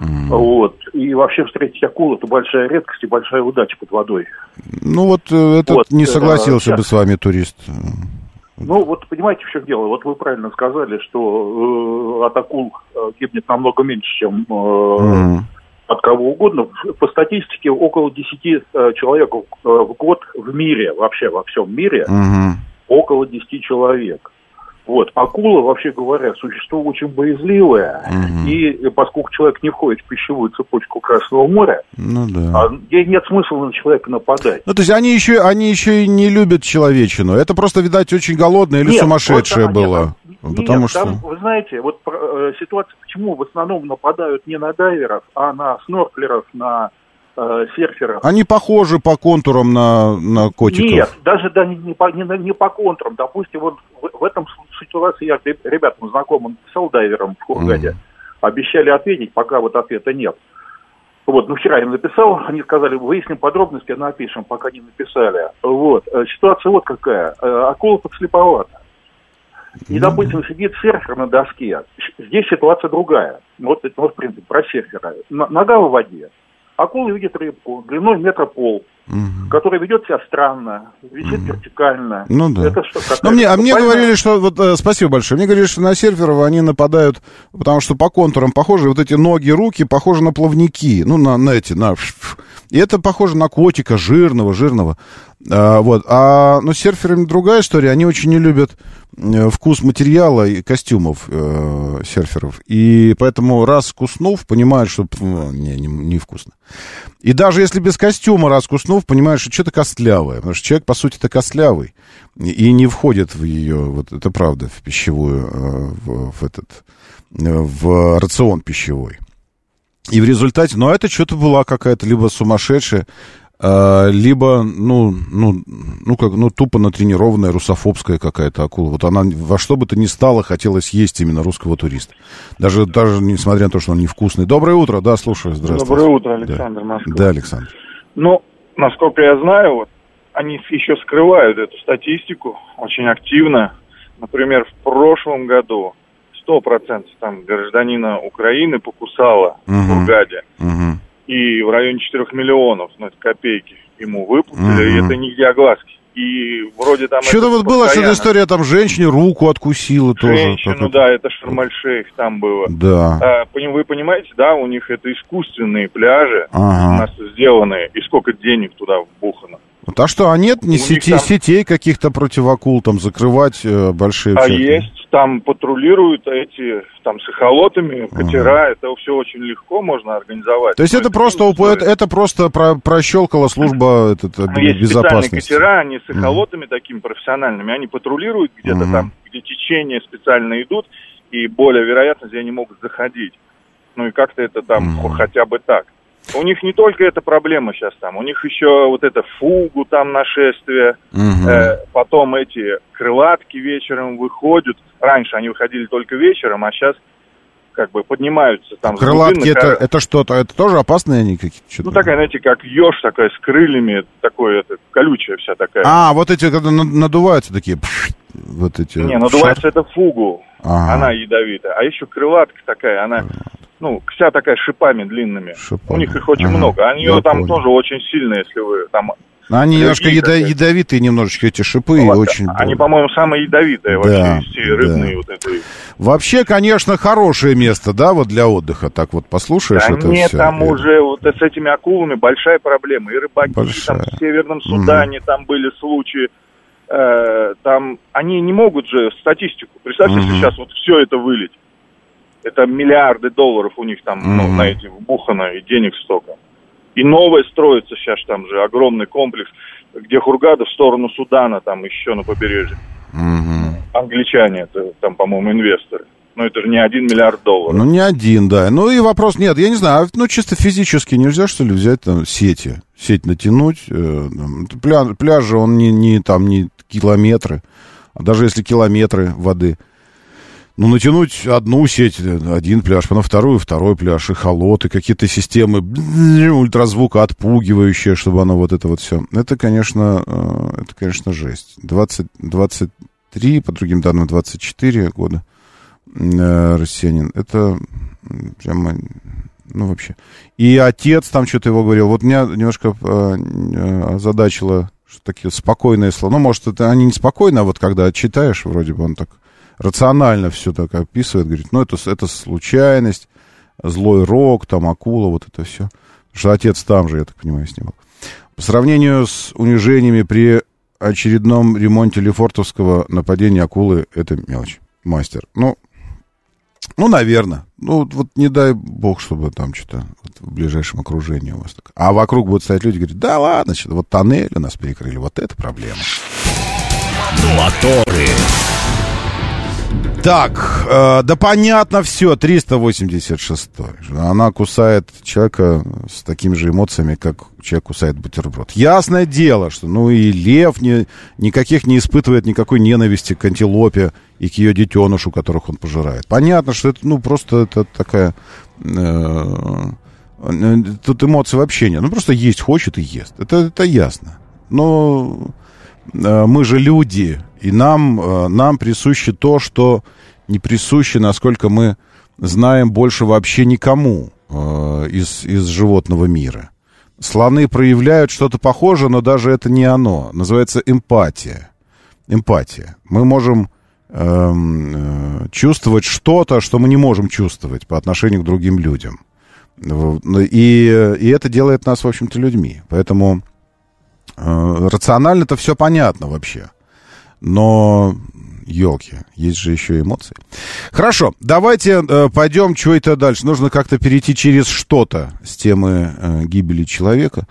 S9: Вот. И вообще встретить акулу это большая редкость и большая удача под водой.
S1: Ну вот э, этот
S9: Вот,
S1: не
S9: э,
S1: согласился бы
S9: сейчас.
S1: с вами турист.
S9: Ну, вот понимаете, в чем дело? Вот вы правильно сказали, что э, от акул э, гибнет намного меньше, чем э,
S1: Мгм.
S9: от кого угодно. По статистике около 10 э, человек э, в год в мире, вообще во всем мире,
S1: Мгм.
S9: около 10 человек. Вот. Акула, вообще говоря, существо очень боязливое.
S1: Мгм.
S9: И поскольку человек не входит в пищевую цепочку Красного моря,
S1: Ну да.
S9: а ей нет смысла на человека нападать.
S1: Ну, то есть они еще, они еще и не любят человечину. Это просто, видать, очень голодное или
S9: Нет,
S1: сумасшедшее
S9: нет,
S1: было.
S9: Нет,
S1: Потому что...
S9: там, вы знаете, вот э, ситуация, почему в основном нападают не на дайверов, а на снорклеров, на э, серферов.
S1: Они похожи по контурам на, на котиков.
S9: Нет, даже да, не, не по, не, не по контрам. Допустим, вот в, в этом ситуации я реб- ребятам знакомым писал дайвером в Хургаде. Обещали ответить, пока вот ответа нет. Вот, ну вчера я им написал, они сказали, выясним подробности, напишем, пока не написали. Вот, э, ситуация вот какая. Э, Акула подслеповата. И, допустим, сидит серфер на доске. Здесь ситуация другая. Вот, вот в принципе, про серфера. Нога в воде. Акула видит рыбку длиной метра пол, которая ведет себя странно, висит вертикально.
S1: Ну да.
S9: Это что, какая-то
S1: Ну, мне, а мне говорили, что... Вот, э, спасибо большое. Мне говорили, что на серферов они нападают, потому что по контурам похожи. Вот эти ноги, руки похожи на плавники. Ну, на, на эти, на, И это похоже на котика, жирного, жирного. А, вот. А, но с серферами другая история. Они очень не любят э, вкус материала и костюмов э, серферов. И поэтому раз куснув, понимают, что ну, не, не, невкусно. И даже если без костюма раз куснув, понимаешь, что что-то костлявое. Потому что человек, по сути, это костлявый. И не входит в ее, вот это правда, в пищевую, э, в, в этот, э, в рацион пищевой. И в результате, ну, это что-то была какая-то либо сумасшедшая, э, либо, ну, ну, ну, как, ну, тупо натренированная русофобская какая-то акула. Вот она во что бы то ни стало хотела съесть именно русского туриста. Даже, даже несмотря на то, что он невкусный. Доброе утро, да, слушаю, здравствуйте.
S10: Доброе утро, Александр
S1: да.
S10: Москва.
S1: Да, Александр.
S10: Ну, насколько я знаю, вот, они еще скрывают эту статистику очень активно. Например, в прошлом году 100% там гражданина Украины покусало
S1: Мгм.
S10: в Бургаде.
S1: Мгм.
S10: И в районе 4 миллионов, ну это копейки, ему выплатили, и
S1: Мгм.
S10: это нигде огласки. И вроде там...
S1: Что-то вот было, что-то
S10: постоянно.
S1: история, там женщине руку откусила тоже.
S10: Женщину,
S1: как это.
S10: да, это Шарм-эль-Шейх там было.
S1: Да.
S10: А, вы понимаете, да, у них это искусственные пляжи,
S1: Ага.
S10: у нас сделанные, и сколько денег туда вбухано.
S1: Вот, а что, а нет ни
S10: них
S1: сети,
S10: там-
S1: сетей каких-то противакул, там, закрывать э, большие...
S10: А
S1: всякие?
S10: есть, там патрулируют эти, там, с эхолотами, катера, это все очень легко можно организовать.
S1: То есть
S10: Но
S1: это просто,
S10: не
S1: уп- это, это просто про, прощелкала служба этот, э,
S10: Ну, есть
S1: безопасности.
S10: катера, они с эхолотами такими профессиональными, они патрулируют где-то
S1: Мгм.
S10: там, где течения специально идут, и более вероятно, где они могут заходить. Ну и как-то это там
S1: Мгм.
S10: хотя бы так. У них не только эта проблема сейчас там, у них еще вот это фугу там нашествие,
S1: Мгм.
S10: э, потом эти крылатки вечером выходят. Раньше они выходили только вечером, а сейчас как бы поднимаются там.
S1: Крылатки,
S10: глубин на
S1: это, это что-то, это тоже опасные они какие-то?
S10: Ну такая, знаете, как еж такая с крыльями, такое это колючая вся такая.
S1: А, вот эти, когда на- надуваются такие, пш, вот эти...
S10: Не, надувается это фугу.
S1: Ага.
S10: Она ядовитая. А еще крылатка такая, она, ну, вся такая шипами длинными.
S1: Шипами.
S10: У них их очень
S1: Ага.
S10: много. Они
S1: Я
S10: там
S1: понял.
S10: тоже очень сильные, если вы там...
S1: Они немножко ядо- ядовитые немножечко эти шипы, и
S10: Вот,
S1: очень...
S10: Они, по-моему, самые ядовитые
S1: Да,
S10: вообще из всей
S1: да.
S10: рыбные вот этой.
S1: Вообще, конечно, хорошее место, да, вот для отдыха. Так вот послушаешь
S10: Да
S1: это
S10: нет,
S1: все.
S10: там уже вот с этими акулами большая проблема. И рыбаки
S1: Большая.
S10: там в Северном Судане там были случаи. Э, там они не могут же статистику. Представьте,
S1: Мгм.
S10: если сейчас вот все это вылить. Это миллиарды долларов у них там ну,
S1: Мгм.
S10: на эти вбухано и денег столько. И новое строится сейчас там же огромный комплекс, где Хургада в сторону Судана, там еще на побережье.
S1: Мгм.
S10: Англичане, это там, по-моему, инвесторы. Но это же не один миллиард долларов.
S1: Ну, не один, да. Ну, и вопрос, нет, я не знаю, а, ну, чисто физически нельзя, что ли, взять там сети, сеть натянуть. э, пля- пляж же, он не, не там, не километры, а даже если километры воды. Ну, натянуть одну сеть, один пляж, потом вторую, второй пляж, и холоты, какие-то системы ультразвука отпугивающие, чтобы оно вот это вот все. Это, конечно, это, конечно, жесть. 20, 23, по другим данным, 24 года россиянин. Это прямо, ну, вообще. И отец там что-то его говорил. Вот меня немножко озадачило, что такие спокойные слова. Ну, может, это они не спокойно, а вот когда читаешь, вроде бы он так рационально все так описывает, говорит, ну, это, с- это случайность, злой рок, там, акула, вот это все. Потому что отец там же, я так понимаю, снимал. По сравнению с унижениями при очередном ремонте Лефортовского нападения акулы, это мелочь. Мастер. Ну, ну, наверное. Ну, вот не дай бог, чтобы там что-то вот в ближайшем окружении у вас так. А вокруг будут стоять люди, говорят, да ладно, что вот тоннель у нас перекрыли, вот это проблема.
S2: Моторы.
S1: Так, э, да понятно все, 386. Она кусает человека с такими же эмоциями, как человек кусает бутерброд. Ясное дело, что ну и лев не, никаких не испытывает никакой ненависти к антилопе и к ее детенышу, которых он пожирает. Понятно, что это ну просто это такая... э, э, тут эмоций вообще нет. Ну просто есть хочет и ест. Это, это ясно. Но э, мы же люди, и нам, э, нам присуще то, что не присуще, насколько мы знаем больше вообще никому э, из, из животного мира. Слоны проявляют что-то похожее, но даже это не оно. Называется эмпатия. Эмпатия. Мы можем эм, э, чувствовать что-то, что мы не можем чувствовать по отношению к другим людям. И, и это делает нас, в общем-то, людьми. Поэтому э, рационально это все понятно вообще. Но елки, есть же еще эмоции. Хорошо, давайте э, пойдем, что это дальше. Нужно как-то перейти через что-то с темы э, гибели человека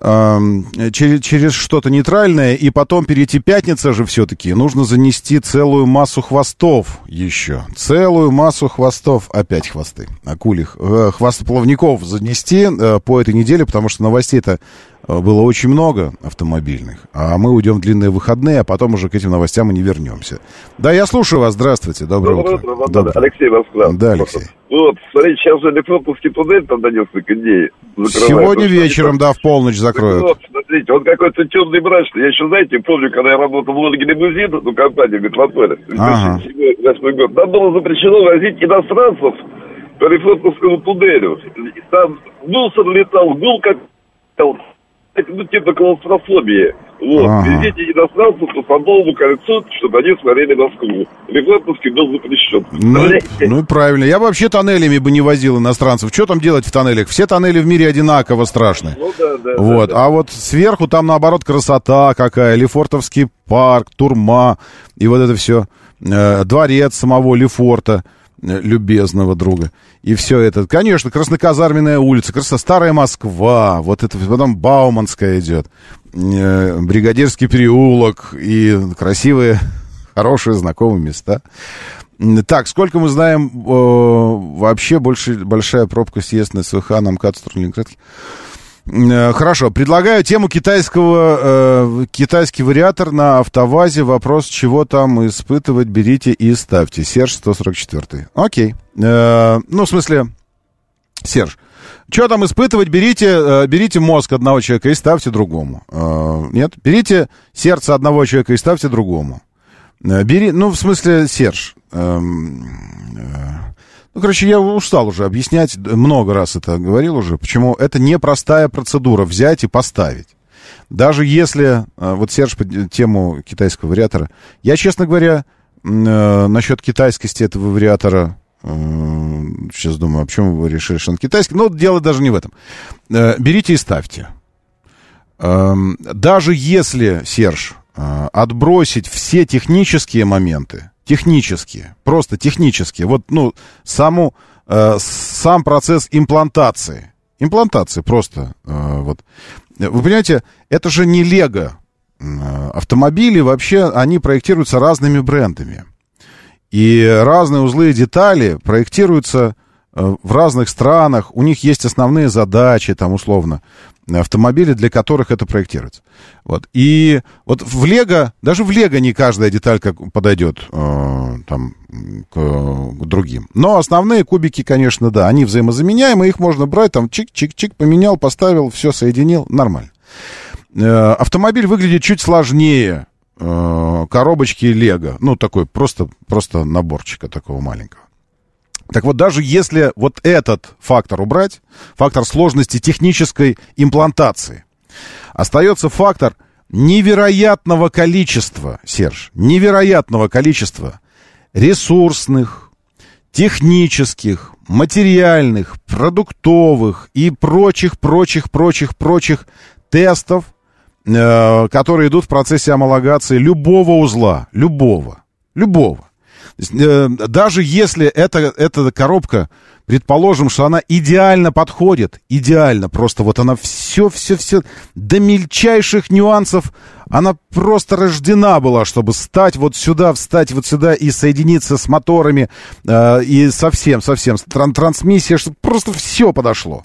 S1: через, через что-то нейтральное, и потом перейти пятница же все-таки. Нужно занести целую массу хвостов еще. Целую массу хвостов. Опять хвосты. Акулих. Э, хвостоплавников занести э, по этой неделе, потому что новостей-то э, было очень много автомобильных. А мы уйдем в длинные выходные, а потом уже к этим новостям мы не вернемся. Да, я слушаю вас. Здравствуйте. Доброе,
S11: Доброе
S1: утро.
S11: утро. Доброе. Алексей Москва.
S1: Да, Алексей.
S11: Вот, смотрите, сейчас же Лефортовский туннель там на несколько дней закрывают.
S1: Сегодня вечером, да, в полночь закроют.
S11: Вот, смотрите, он какой-то темный мрачный. Я еще, знаете, помню, когда я работал в Лондоне лимузин, ну, компания Метрополя,
S1: Ага.
S11: 2008 год, там было запрещено возить иностранцев по Лефортовскому туннелю. И там мусор летал, гул как ну, типа клаустрофобии. Вот.
S1: Ага.
S11: Везите иностранцев по новому кольцу, чтобы они смотрели Москву. Лефортовский был запрещен.
S1: Ну, ну правильно. Я вообще тоннелями бы не возил иностранцев. Что там делать в тоннелях? Все тоннели в мире одинаково страшны.
S11: Ну да, да.
S1: Вот.
S11: да, да.
S1: А вот сверху там, наоборот, красота какая. Лефортовский парк, Турма и вот это все. дворец самого Лефорта, э, любезного друга. И все это. Конечно, Красноказарменная улица, красота, Старая Москва, вот это, потом Бауманская идет, э, Бригадирский переулок и красивые, [laughs] хорошие, знакомые места. Так, сколько мы знаем, вообще больше, большая пробка съезд на СВХ на МКАД Сталинградке. Э, Хорошо, предлагаю тему китайского, э, китайский вариатор на автовазе. Вопрос, чего там испытывать, берите и ставьте. Серж 144. Окей. Э, ну, в смысле, Серж, что там испытывать, берите, э, берите мозг одного человека и ставьте другому. Э, нет? Берите сердце одного человека и ставьте другому. Э, Бери, ну, в смысле, Серж, эм, э, ну, короче, я устал уже объяснять, много раз это говорил уже, почему это непростая процедура взять и поставить. Даже если, э, вот Серж под тему китайского вариатора, я, честно говоря, э, насчет китайскости этого вариатора, э, сейчас думаю, а почему вы решили, что он китайский, но дело даже не в этом. Э, Берите и ставьте. Эм, Даже если, Серж, э, отбросить все технические моменты, технические, просто технические, вот, ну, саму, э, сам процесс имплантации, имплантации просто, э, вот. Вы понимаете, это же не Лего. Автомобили вообще, они проектируются разными брендами. И разные узлы и детали проектируются э, в разных странах, у них есть основные задачи, там, условно, автомобили, для которых это проектируется. Вот. И вот в Лего, даже в Лего не каждая деталь как подойдет э, там, к, к другим. Но основные кубики, конечно, да, они взаимозаменяемы, их можно брать, там, чик-чик-чик, поменял, поставил, все соединил, нормально. Э, автомобиль выглядит чуть сложнее э, коробочки Лего. Ну, такой просто, просто наборчика такого маленького. Так вот, даже если вот этот фактор убрать, фактор сложности технической имплантации, остается фактор невероятного количества, Серж, невероятного количества ресурсных, технических, материальных, продуктовых и прочих, прочих, прочих, прочих тестов, э, которые идут в процессе амалогации любого узла, любого, любого. Э, даже если эта, эта коробка, предположим, что она идеально подходит, идеально, просто вот она все, все, все, до мельчайших нюансов, она просто рождена была, чтобы стать вот сюда, встать вот сюда и соединиться с моторами, э, и совсем, совсем, тран- трансмиссия, чтобы просто все подошло.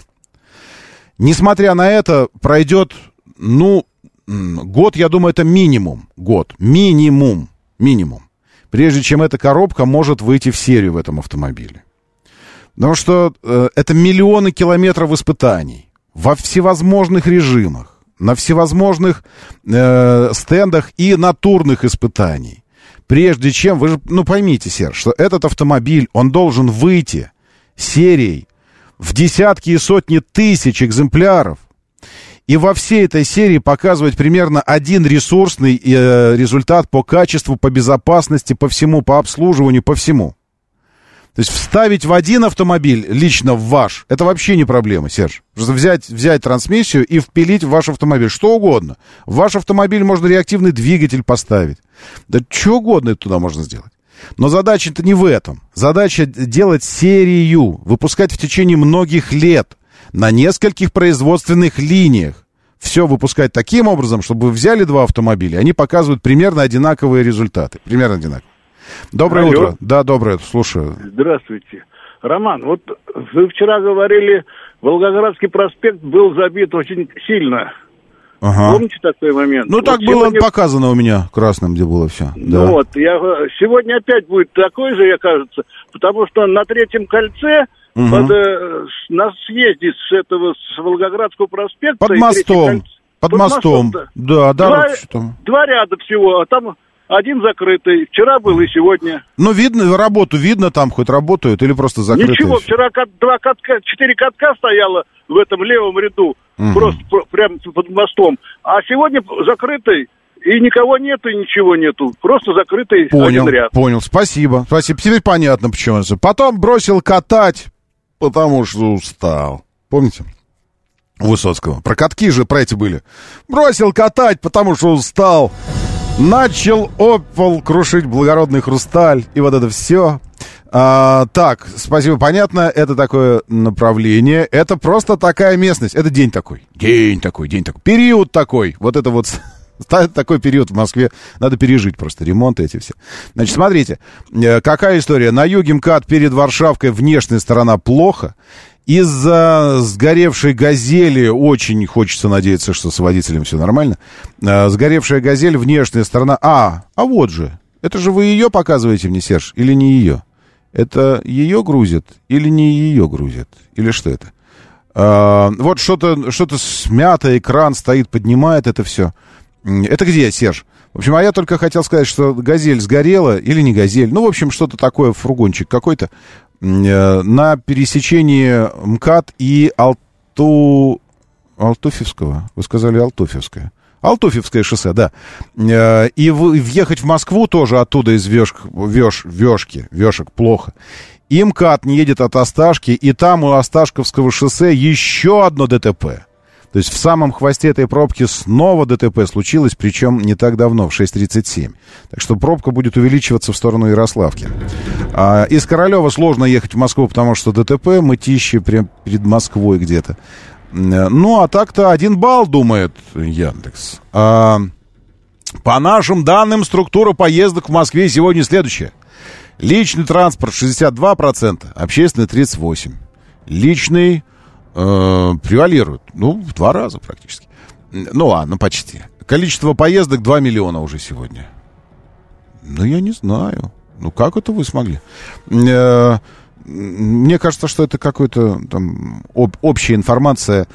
S1: Несмотря на это, пройдет, ну, год, я думаю, это минимум, год, минимум, минимум прежде чем эта коробка может выйти в серию в этом автомобиле. Потому что э, это миллионы километров испытаний во всевозможных режимах, на всевозможных э, стендах и натурных испытаний. Прежде чем, вы же, ну поймите, Серж, что этот автомобиль, он должен выйти серией в десятки и сотни тысяч экземпляров и во всей этой серии показывать примерно один ресурсный э, результат по качеству, по безопасности, по всему, по обслуживанию, по всему. То есть вставить в один автомобиль, лично в ваш, это вообще не проблема, Серж. Просто взять, взять трансмиссию и впилить в ваш автомобиль, что угодно. В ваш автомобиль можно реактивный двигатель поставить. Да что угодно туда можно сделать. Но задача-то не в этом. Задача делать серию, выпускать в течение многих лет на нескольких производственных линиях. Все выпускать таким образом, чтобы вы взяли два автомобиля, они показывают примерно одинаковые результаты. Примерно одинаковые. Доброе
S12: Алло.
S1: утро. Да, доброе, слушаю.
S12: Здравствуйте. Роман, вот вы вчера говорили, Волгоградский проспект был забит очень сильно.
S1: Ага.
S12: Помните такой момент?
S1: Ну,
S12: Вот
S1: так было
S12: сегодня-
S1: показано у меня красным, где было все.
S12: Ну
S1: Да.
S12: вот, я, сегодня опять будет такой же, я кажется, потому что на третьем кольце Под, э, с- на съезде с этого с Волгоградского проспекта
S1: Под
S12: и
S1: мостом.
S12: кольцо-
S1: Под,
S12: под
S1: мостом.
S12: да.
S1: Да, да,
S12: Два,
S1: что
S12: два ряда всего, а там один закрытый. Вчера был и сегодня.
S1: Ну, видно, работу видно там, хоть работают, или просто закрыто.
S12: Ничего,
S1: и всё?
S12: вчера кат- два катка, четыре катка стояло в этом левом ряду,
S1: Мгм.
S12: просто пр- прямо под мостом. А сегодня закрытый, и никого нету, и ничего нету. Просто закрытый
S1: Понял,
S12: один ряд.
S1: понял. Спасибо. Спасибо. Теперь понятно, почему. Потом бросил катать, потому что устал. Помните? Высоцкого. Про катки же, про эти были. Бросил катать, потому что устал. Начал опол крушить благородный хрусталь. И вот это все. А, так, спасибо, понятно. Это такое направление. Это просто такая местность. Это день такой. День такой, день такой. Период такой. Вот это вот Такой период в Москве надо пережить просто, ремонты эти все. Значит, смотрите, э, какая история. На юге МКАД перед Варшавкой внешняя сторона плохо. Из-за сгоревшей «Газели» очень хочется надеяться, что с водителем все нормально. Э, Сгоревшая «Газель», внешняя сторона... А, а вот же. Это же вы ее показываете мне, Серж, или не ее? Это ее грузят или не ее грузят? Или что это? А, вот что-то что смято, экран стоит, поднимает это все. Это где, Серж? В общем, а я только хотел сказать, что «Газель» сгорела, или не «Газель», ну, в общем, что-то такое, фургончик какой-то, э, на пересечении МКАД и Алту... Алтуфьевского. Вы сказали Алтуфьевское. Алтуфьевское шоссе, да. Э, И въехать в Москву тоже оттуда из Вешк, Веш, Вешки, Вешек плохо. И МКАД не едет от Осташки, и там у Осташковского шоссе еще одно ДТП. То есть в самом хвосте этой пробки снова ДТП случилось, причем не так давно, в 6.37. Так что пробка будет увеличиваться в сторону Ярославки. А, из Королева сложно ехать в Москву, потому что ДТП, мытищи прям перед Москвой где-то. М, Ну, а так-то один балл, думает Яндекс. А, по нашим данным, структура поездок в Москве сегодня следующая. Личный транспорт 62%, общественный 38%. Личный э, превалирует. Ну, в два раза практически. Ну ладно, почти. Количество поездок 2 миллиона уже сегодня. Ну, я не знаю. Ну, как это вы смогли? Э, Мне кажется, что это какая-то там об- общая информация,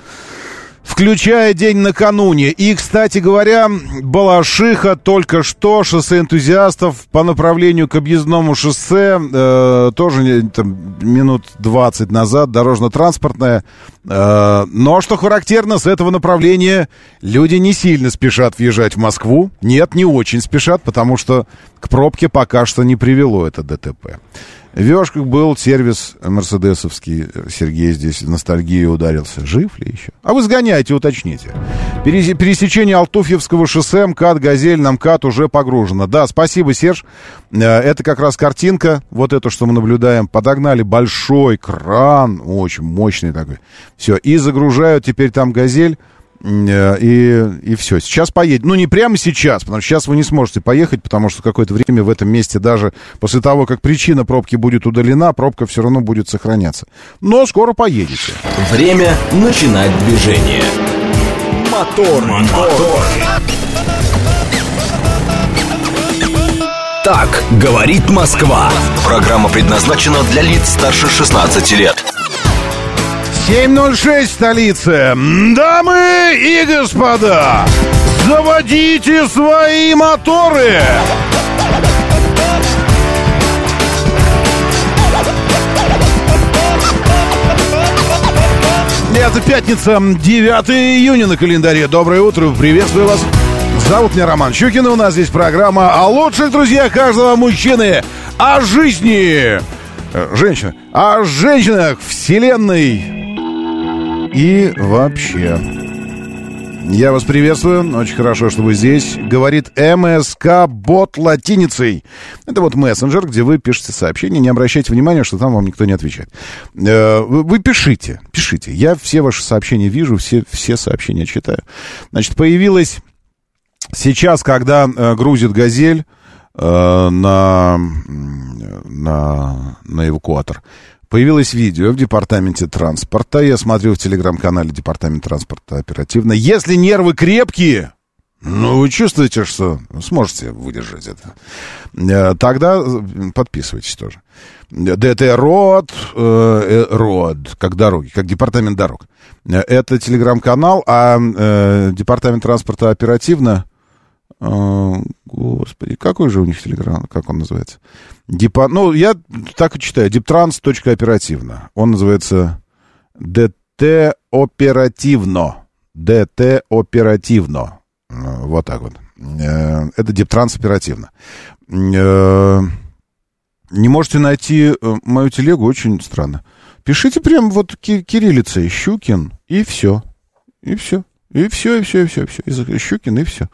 S1: включая день накануне. И, кстати говоря, Балашиха только что, шоссе энтузиастов по направлению к объездному шоссе, э, тоже там, минут 20 назад, дорожно-транспортное. Э, но, что характерно, с этого направления люди не сильно спешат въезжать в Москву. Нет, не очень спешат, потому что к пробке пока что не привело это ДТП. В Вешках был сервис мерседесовский. Сергей здесь ностальгию ударился. Жив ли еще? А вы сгоняйте, уточните. Пересе- Пересечение Алтуфьевского шоссе, МКАД, Газель, на МКАД уже погружено. Да, спасибо, Серж. Э, Это как раз картинка, вот это, что мы наблюдаем. Подогнали большой кран, очень мощный такой. Все, и загружают теперь там Газель. Э, И, и все. Сейчас поедем. Ну, не прямо сейчас, потому что сейчас вы не сможете поехать, потому что какое-то время в этом месте, даже после того, как причина пробки будет удалена, пробка все равно будет сохраняться. Но скоро поедете.
S2: Время начинать движение. Мотор, мотор. Так говорит Москва. Программа предназначена для лиц старше 16 лет.
S1: 7.06 столица. Дамы и господа, заводите свои моторы. Это пятница, 9 июня на календаре. Доброе утро, приветствую вас. Зовут меня Роман Щукин, и у нас здесь программа о лучших друзьях каждого мужчины, о жизни. Э, женщина. О женщинах вселенной и вообще. Я вас приветствую. Очень хорошо, что вы здесь. Говорит МСК бот латиницей. Это вот мессенджер, где вы пишете сообщения. Не обращайте внимания, что там вам никто не отвечает. Э, вы пишите, пишите. Я все ваши сообщения вижу, все, все сообщения читаю. Значит, появилась сейчас, когда э, грузит «Газель», э, на, на, на эвакуатор. Появилось видео в департаменте транспорта. Я смотрю в телеграм-канале департамент транспорта оперативно. Если нервы крепкие, ну, вы чувствуете, что сможете выдержать это. Э, тогда подписывайтесь тоже. ДТ РОД, э, РОД, как дороги, как департамент дорог. Это телеграм-канал, а э, департамент транспорта оперативно господи, какой же у них телеграм, как он называется? Дипа, ну, я так и читаю, диптрans.оперативно. Он называется ДТ оперативно. ДТ оперативно. Вот так вот. Э, это Диптранс оперативно. Э, не можете найти э, мою телегу, очень странно. Пишите прям вот кириллицей Щукин, и все. И все. И все, и все, и все, и все. Щукин, и все.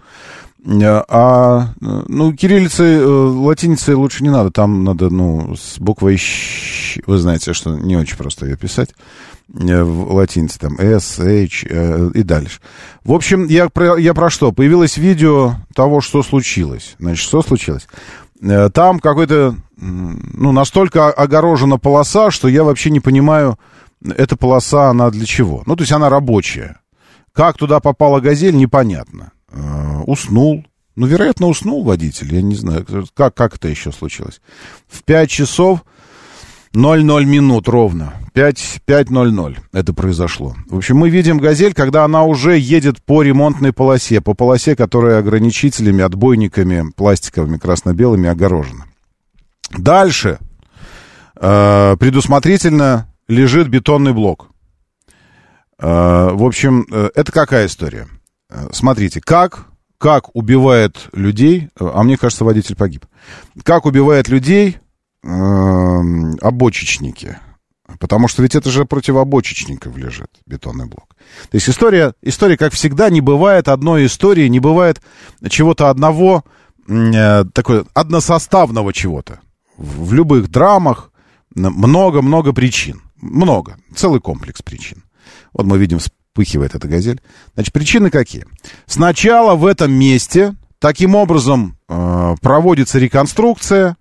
S1: Э, а, ну, кириллицей, э, латиницей лучше не надо. Там надо, ну, с буквой «щ». Вы знаете, что не очень просто ее писать. Э, в латинице там S, H и дальше. В общем, я про, я про что? Появилось видео того, что случилось. Значит, что случилось? Там какой-то, ну, настолько огорожена полоса, что я вообще не понимаю, эта полоса, она для чего. Ну, то есть она рабочая. Как туда попала газель, непонятно. Э, уснул. Ну, вероятно, уснул водитель. Я не знаю, как, как это еще случилось. В 5 часов 00 минут ровно. 5.00 это произошло. В общем, мы видим «Газель», когда она уже едет по ремонтной полосе, по полосе, которая ограничителями, отбойниками, пластиковыми, красно-белыми огорожена. Дальше э, предусмотрительно лежит бетонный блок. Э, в общем, э, это какая история? Смотрите, как, как убивает людей, а мне кажется, водитель погиб, как убивает людей э, обочечники. Потому что ведь это же против обочечников лежит бетонный блок. То есть история, история, как всегда, не бывает одной истории, не бывает чего-то одного, э, такой односоставного чего-то. В любых драмах много-много причин. Много. Целый комплекс причин. Вот мы видим вспыхивает эта газель. Значит, причины какие? Сначала в этом месте таким образом э, проводится реконструкция,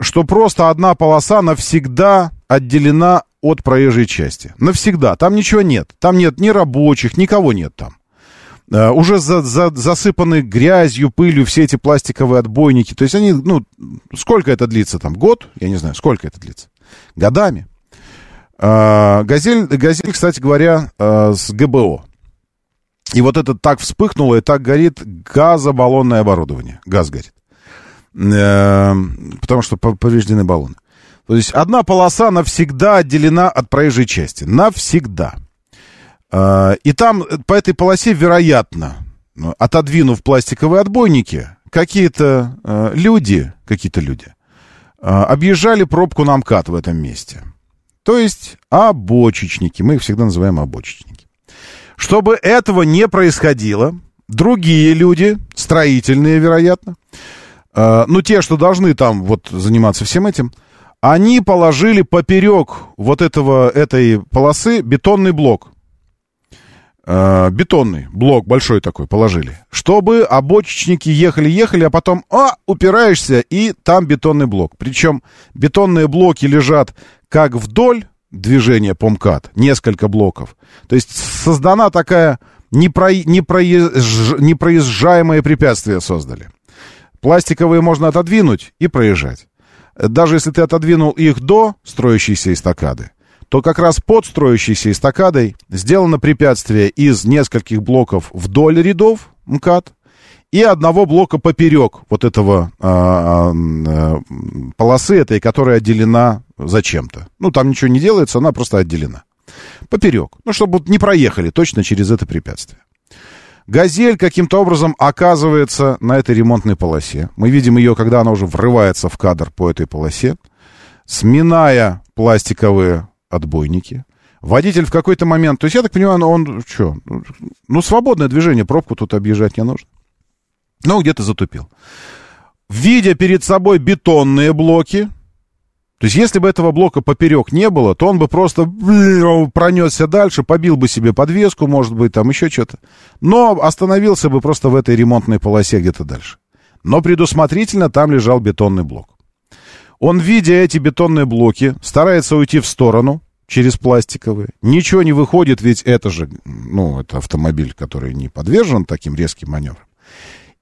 S1: что просто одна полоса навсегда отделена от проезжей части. Навсегда. Там ничего нет. Там нет ни рабочих, никого нет там. Uh, уже за, за, засыпаны грязью, пылью все эти пластиковые отбойники. То есть они, ну, сколько это длится там? Год? Я не знаю, сколько это длится? Годами. А, газель, газель, кстати говоря, а, с ГБО. И вот это так вспыхнуло, и так горит газобаллонное оборудование. Газ горит. Э, потому что повреждены баллоны. То есть одна полоса навсегда отделена от проезжей части. Навсегда. А, и там по этой полосе, вероятно, отодвинув пластиковые отбойники, какие-то люди, какие-то люди, объезжали пробку на МКАД в этом месте. То есть обочечники. Мы их всегда называем обочечники. Чтобы этого не происходило, другие люди, строительные, вероятно, э, ну, те, что должны там вот заниматься всем этим, они положили поперек вот этого, этой полосы бетонный блок. Э, бетонный блок большой такой положили. Чтобы обочечники ехали-ехали, а потом, а, упираешься, и там бетонный блок. Причем бетонные блоки лежат как вдоль движения по МКАД, несколько блоков. То есть создана такая непро... непроезж... непроезжаемое препятствие создали. Пластиковые можно отодвинуть и проезжать. Даже если ты отодвинул их до строящейся эстакады, то как раз под строящейся эстакадой сделано препятствие из нескольких блоков вдоль рядов МКАД и одного блока поперек вот этого а, а, а, полосы этой, которая отделена зачем-то. Ну, там ничего не делается, она просто отделена. Поперек. Ну, чтобы не проехали точно через это препятствие. «Газель» каким-то образом оказывается на этой ремонтной полосе. Мы видим ее, когда она уже врывается в кадр по этой полосе. сминая пластиковые отбойники. Водитель в какой-то момент, то есть я так понимаю, ну, он что, ну свободное движение, пробку тут объезжать не нужно. Ну, где-то затупил. Видя перед собой бетонные блоки, то есть, если бы этого блока поперек не было, то он бы просто пронесся дальше, побил бы себе подвеску, может быть, там еще что-то. Но остановился бы просто в этой ремонтной полосе где-то дальше. Но предусмотрительно там лежал бетонный блок. Он, видя эти бетонные блоки, старается уйти в сторону через пластиковые. Ничего не выходит, ведь это же, ну, это автомобиль, который не подвержен таким резким маневрам.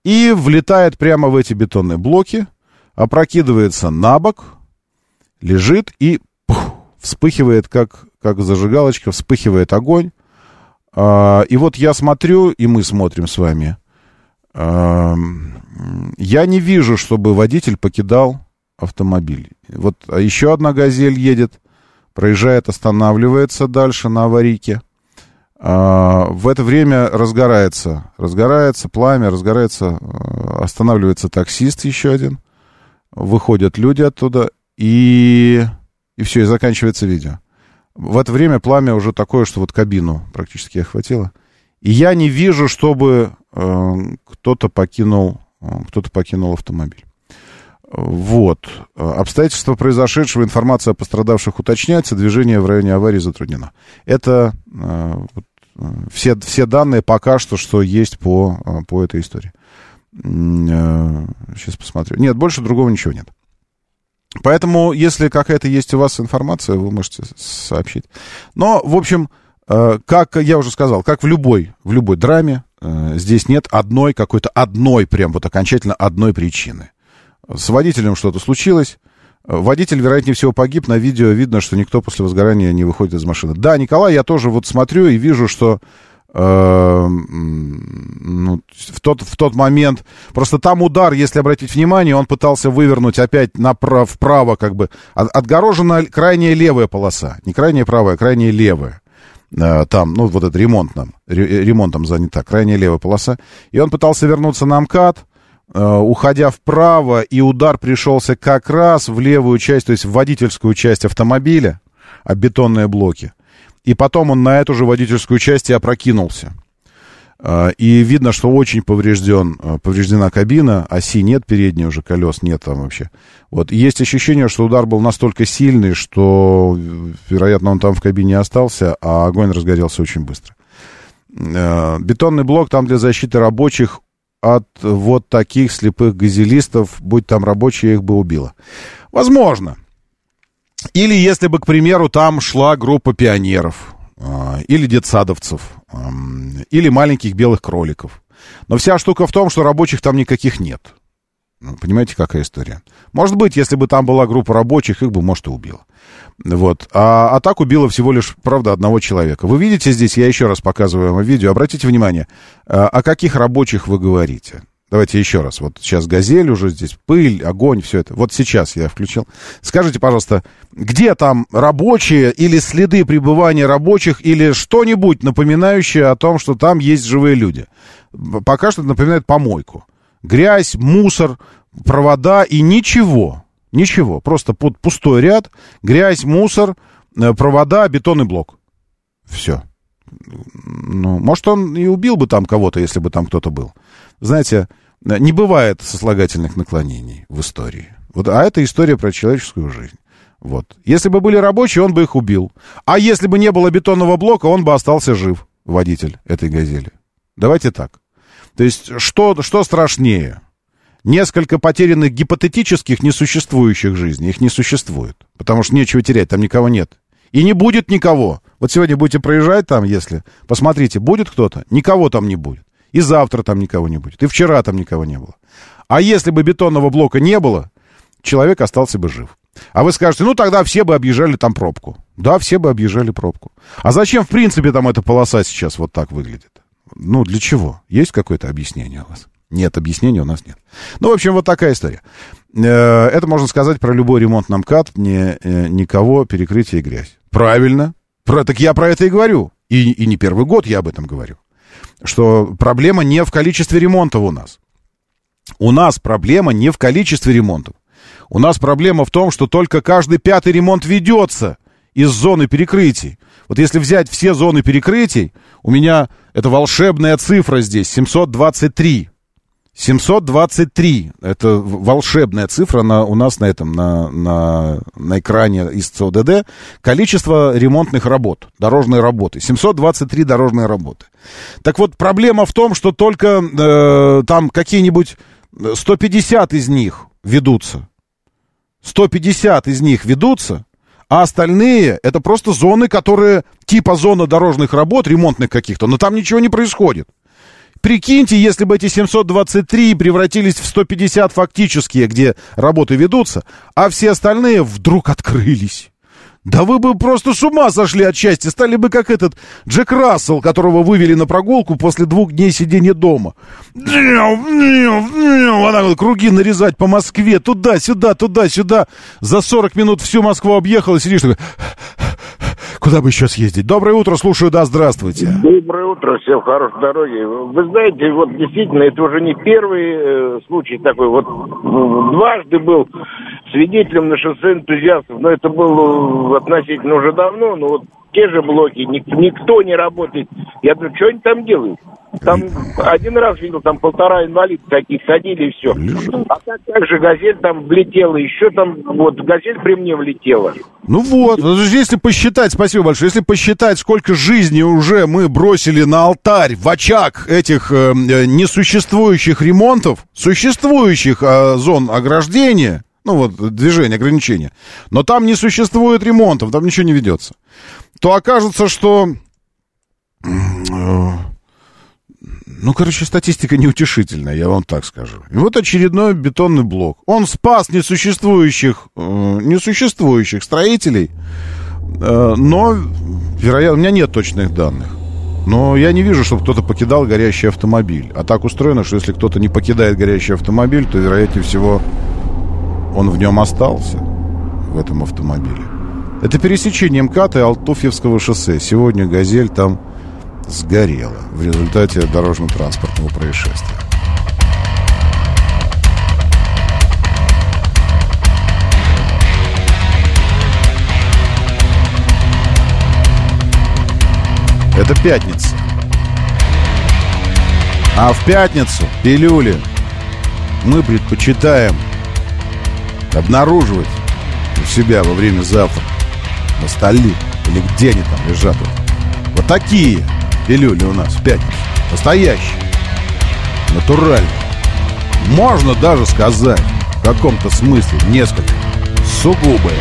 S1: И влетает прямо в эти бетонные блоки, опрокидывается на бок, лежит и пух, вспыхивает, как, как зажигалочка, вспыхивает огонь. А, и вот я смотрю, и мы смотрим с вами. А, я не вижу, чтобы водитель покидал автомобиль. Вот а еще одна «Газель» едет, проезжает, останавливается дальше на аварийке. А, в это время разгорается, разгорается пламя, разгорается, а, останавливается таксист еще один. Выходят люди оттуда, и, и все, и заканчивается видео. В это время пламя уже такое, что вот кабину практически охватило. И я не вижу, чтобы э, кто-то покинул, э, кто-то покинул автомобиль. Вот. Обстоятельства произошедшего, информация о пострадавших уточняется, движение в районе аварии затруднено. Это э, э, все, все данные пока что, что есть по, э, по этой истории. Э, сейчас посмотрю. Нет, больше другого ничего нет. Поэтому, если какая-то есть у вас информация, вы можете сообщить. Но, в общем, э, как я уже сказал, как в любой, в любой драме, э, здесь нет одной какой-то, одной прям вот окончательно одной причины. С водителем что-то случилось, Водитель, вероятнее всего, погиб. На видео видно, что никто после возгорания не выходит из машины. Да, Николай, я тоже вот смотрю и вижу, что э, ну, в, тот, в тот момент... Просто там удар, если обратить внимание, он пытался вывернуть опять направо, вправо, как бы. Отгорожена крайняя левая полоса. Не крайняя правая, а крайняя левая. Э, там, ну, вот это ремонтом, ремонтом занята, крайняя левая полоса. И он пытался вернуться на МКАД, уходя вправо, и удар пришелся как раз в левую часть, то есть в водительскую часть автомобиля, об бетонные блоки. И потом он на эту же водительскую часть и опрокинулся. А, и видно, что очень поврежден, а, повреждена кабина, оси нет передней уже, колес нет там вообще. Вот. есть ощущение, что удар был настолько сильный, что, вероятно, он там в кабине остался, а огонь разгорелся очень быстро. А, бетонный блок там для защиты рабочих от вот таких слепых газелистов, будь там рабочие, их бы убило. Возможно. Или если бы, к примеру, там шла группа пионеров, а, или детсадовцев, или маленьких белых кроликов. Но вся штука в том, что рабочих там никаких нет. Ну, понимаете, какая история? Может быть, если бы там была группа рабочих, их бы, может, и убило. Вот. А, а так убило всего лишь, правда, одного человека. Вы видите здесь, я еще раз показываю вам видео, обратите внимание, а, о каких рабочих вы говорите. Давайте еще раз. Вот сейчас газель уже здесь, пыль, огонь, все это. Вот сейчас я включил. Скажите, пожалуйста, где там рабочие или следы пребывания рабочих или что-нибудь напоминающее о том, что там есть живые люди? Пока что это напоминает помойку. Грязь, мусор, провода и ничего. Ничего. Просто под пустой ряд, грязь, мусор, э, провода, бетонный блок. Все. Ну, может, он и убил бы там кого-то, если бы там кто-то был. Знаете, не бывает сослагательных наклонений в истории. Вот, а это история про человеческую жизнь. Вот. Если бы были рабочие, он бы их убил. А если бы не было бетонного блока, он бы остался жив, водитель этой «Газели». Давайте так. То есть, что, что страшнее? Несколько потерянных гипотетических несуществующих жизней. Их не существует. Потому что нечего терять, там никого нет. И не будет никого. Вот сегодня будете проезжать там, если... Посмотрите, будет кто-то? Никого там не будет. И завтра там никого не будет. И вчера там никого не было. А если бы бетонного блока не было, человек остался бы жив. А вы скажете, ну тогда все бы объезжали там пробку. Да, все бы объезжали пробку. А зачем, в принципе, там эта полоса сейчас вот так выглядит? Ну, для чего? Есть какое-то объяснение у вас? Нет, объяснения у нас нет. Ну, в общем, вот такая история. Э, это можно сказать про любой ремонт на МКАД, не, э, никого, перекрытие и грязь. Правильно. Про, так я про это и говорю. И, и не первый год я об этом говорю что проблема не в количестве ремонтов у нас. У нас проблема не в количестве ремонтов. У нас проблема в том, что только каждый пятый ремонт ведется из зоны перекрытий. Вот если взять все зоны перекрытий, у меня это волшебная цифра здесь, 723. 723. Это волшебная цифра на, у нас на этом, на, на, на экране из ЦОДД. Количество ремонтных работ, дорожные работы. 723 дорожные работы. Так вот, проблема в том, что только э, там какие-нибудь 150 из них ведутся. 150 из них ведутся, а остальные это просто зоны, которые типа зона дорожных работ, ремонтных каких-то, но там ничего не происходит. Прикиньте, если бы эти 723 превратились в 150 фактические, где работы ведутся, а все остальные вдруг открылись. Да вы бы просто с ума сошли от счастья, стали бы как этот Джек Рассел, которого вывели на прогулку после двух дней сидения дома. Она вот круги нарезать по Москве, туда-сюда, туда-сюда. За 40 минут всю Москву объехал и сидишь такой... Куда бы еще съездить? Доброе утро, слушаю, да, здравствуйте.
S13: Доброе утро, всем хорошей дороги. Вы знаете, вот действительно, это уже не первый э, случай такой. Вот э, дважды был свидетелем на шоссе энтузиастов, но это было относительно уже давно, но вот те же блоки, ник- никто не работает. Я думаю, что они там делают? Там один раз видел, там полтора инвалида таких садили и все. А так, так же газель там влетела, еще там, вот, газель при мне влетела.
S1: Ну вот, если посчитать, спасибо большое, если посчитать, сколько жизней уже мы бросили на алтарь, в очаг этих э, несуществующих ремонтов, существующих э, зон ограждения, ну вот, движение, ограничения, но там не существует ремонтов, там ничего не ведется, то окажется, что... Ну, короче, статистика неутешительная, я вам так скажу. И вот очередной бетонный блок. Он спас несуществующих, э, несуществующих строителей, э, но, вероятно, у меня нет точных данных. Но я не вижу, чтобы кто-то покидал горящий автомобиль. А так устроено, что если кто-то не покидает горящий автомобиль, то, вероятнее всего, он в нем остался, в этом автомобиле. Это пересечение МКАД и Алтуфьевского шоссе. Сегодня «Газель» там сгорела в результате дорожно-транспортного происшествия. Это пятница. А в пятницу, пилюли, мы предпочитаем обнаруживать у себя во время завтрака на столе или где они там лежат. Вот, вот такие пилюли у нас в пятницу. Настоящие. Натуральные. Можно даже сказать, в каком-то смысле, несколько сугубые.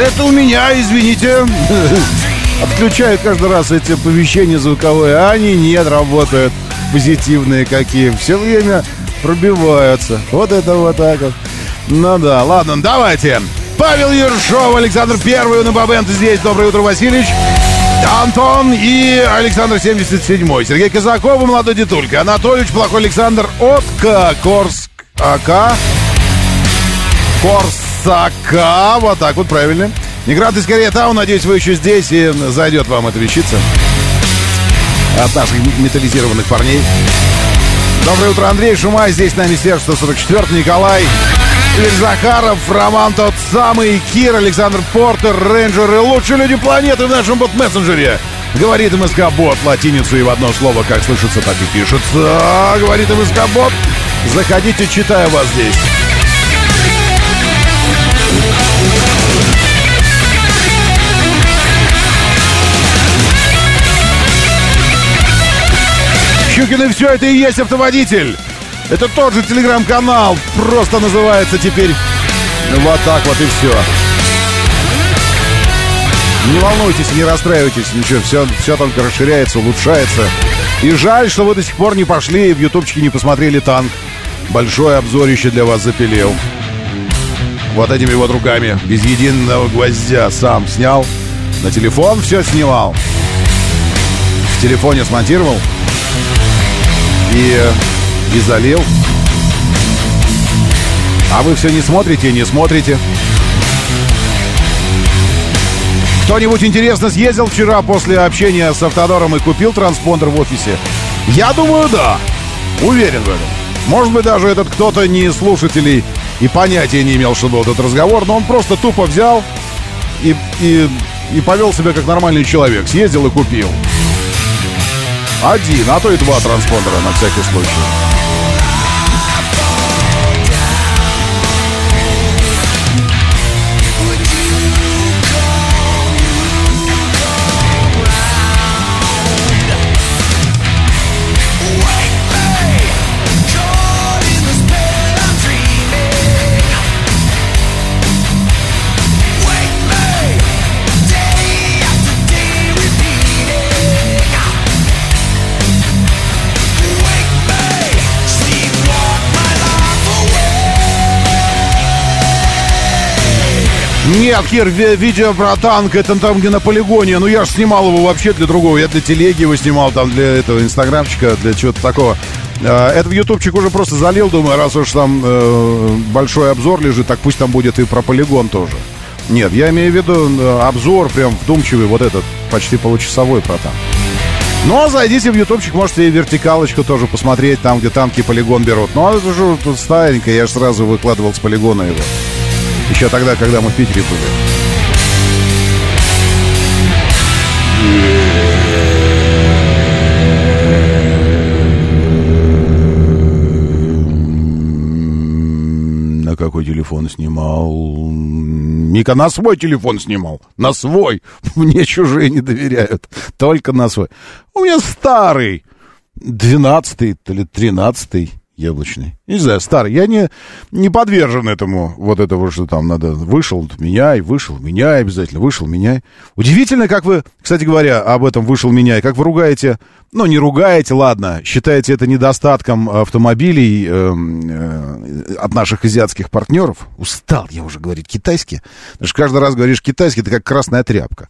S1: Это у меня, извините. [laughs] Отключают каждый раз эти оповещения звуковые, они нет, работают позитивные какие. Все время пробиваются. Вот это вот так вот. Ну да, ладно, давайте. Павел Ершов, Александр Первый, на Бабент здесь. Доброе утро, Васильевич. Антон и Александр 77 Сергей Казаков и молодой детулька. Анатольевич, плохой Александр от Корск АК. Корсака. Вот так вот, правильно. Неград из Кореятау, надеюсь, вы еще здесь и зайдет вам эта вещица. От наших металлизированных парней. Доброе утро, Андрей Шумай. Здесь нами Серж 144 Николай. Игорь Захаров, Роман тот самый, Кир, Александр Портер, рейнджеры, лучшие люди планеты в нашем бот-мессенджере. Говорит МСК Бот латиницу и в одно слово, как слышится, так и пишется. Говорит МСК Бот. Заходите, читаю вас здесь. Щукин и все это и есть автоводитель. Это тот же телеграм-канал, просто называется теперь вот так вот и все. Не волнуйтесь, не расстраивайтесь, ничего, все, все только расширяется, улучшается. И жаль, что вы до сих пор не пошли и в ютубчике не посмотрели танк. Большое обзорище для вас запилил. Вот этими вот руками, без единого гвоздя, сам снял. На телефон все снимал. В телефоне смонтировал. И и залил. А вы все не смотрите не смотрите. Кто-нибудь интересно съездил вчера после общения с Автодором и купил транспондер в офисе? Я думаю, да. Уверен в этом. Может быть, даже этот кто-то не слушателей и понятия не имел, что был этот разговор, но он просто тупо взял и, и, и повел себя как нормальный человек. Съездил и купил. Один, а то и два транспондера на всякий случай. Нет, Кир, видео про танк, это там, где на полигоне. Ну, я же снимал его вообще для другого. Я для телеги его снимал, там, для этого инстаграмчика, для чего-то такого. А, это в ютубчик уже просто залил, думаю, раз уж там э, большой обзор лежит, так пусть там будет и про полигон тоже. Нет, я имею в виду э, обзор прям вдумчивый, вот этот, почти получасовой про танк. Ну, а зайдите в ютубчик, можете и вертикалочку тоже посмотреть, там, где танки полигон берут. Ну, а это же тут старенько, я же сразу выкладывал с полигона его. Еще тогда, когда мы в Питере были. На какой телефон снимал? Мика на свой телефон снимал. На свой. [laughs] Мне чужие не доверяют. Только на свой. У меня старый. Двенадцатый или тринадцатый яблочный. Не знаю, старый. Я не, не подвержен этому, вот этого, что там надо, вышел, меняй, вышел, меняй обязательно, вышел, меняй. Удивительно, как вы, кстати говоря, об этом вышел, меняй, как вы ругаете, ну, не ругаете, ладно, считаете это недостатком автомобилей э, э, от наших азиатских партнеров. Устал я уже говорить китайски. Потому что каждый раз говоришь китайский, это как красная тряпка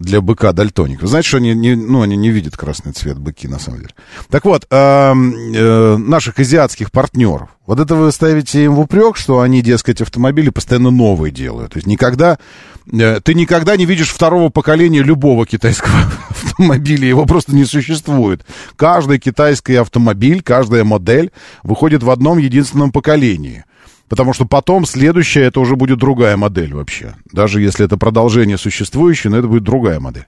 S1: для быка дальтоник. Вы знаете, что они не, ну, они не видят красный цвет быки, на самом деле. Так вот, э, э, наших азиатских партнеров, вот это вы ставите им в упрек, что они, дескать, автомобили постоянно новые делают. То есть никогда, э, ты никогда не видишь второго поколения любого китайского [laughs] автомобиля, его просто не существует. Каждый китайский автомобиль, каждая модель выходит в одном единственном поколении. Потому что потом следующая это уже будет другая модель вообще. Даже если это продолжение существующей, но это будет другая модель.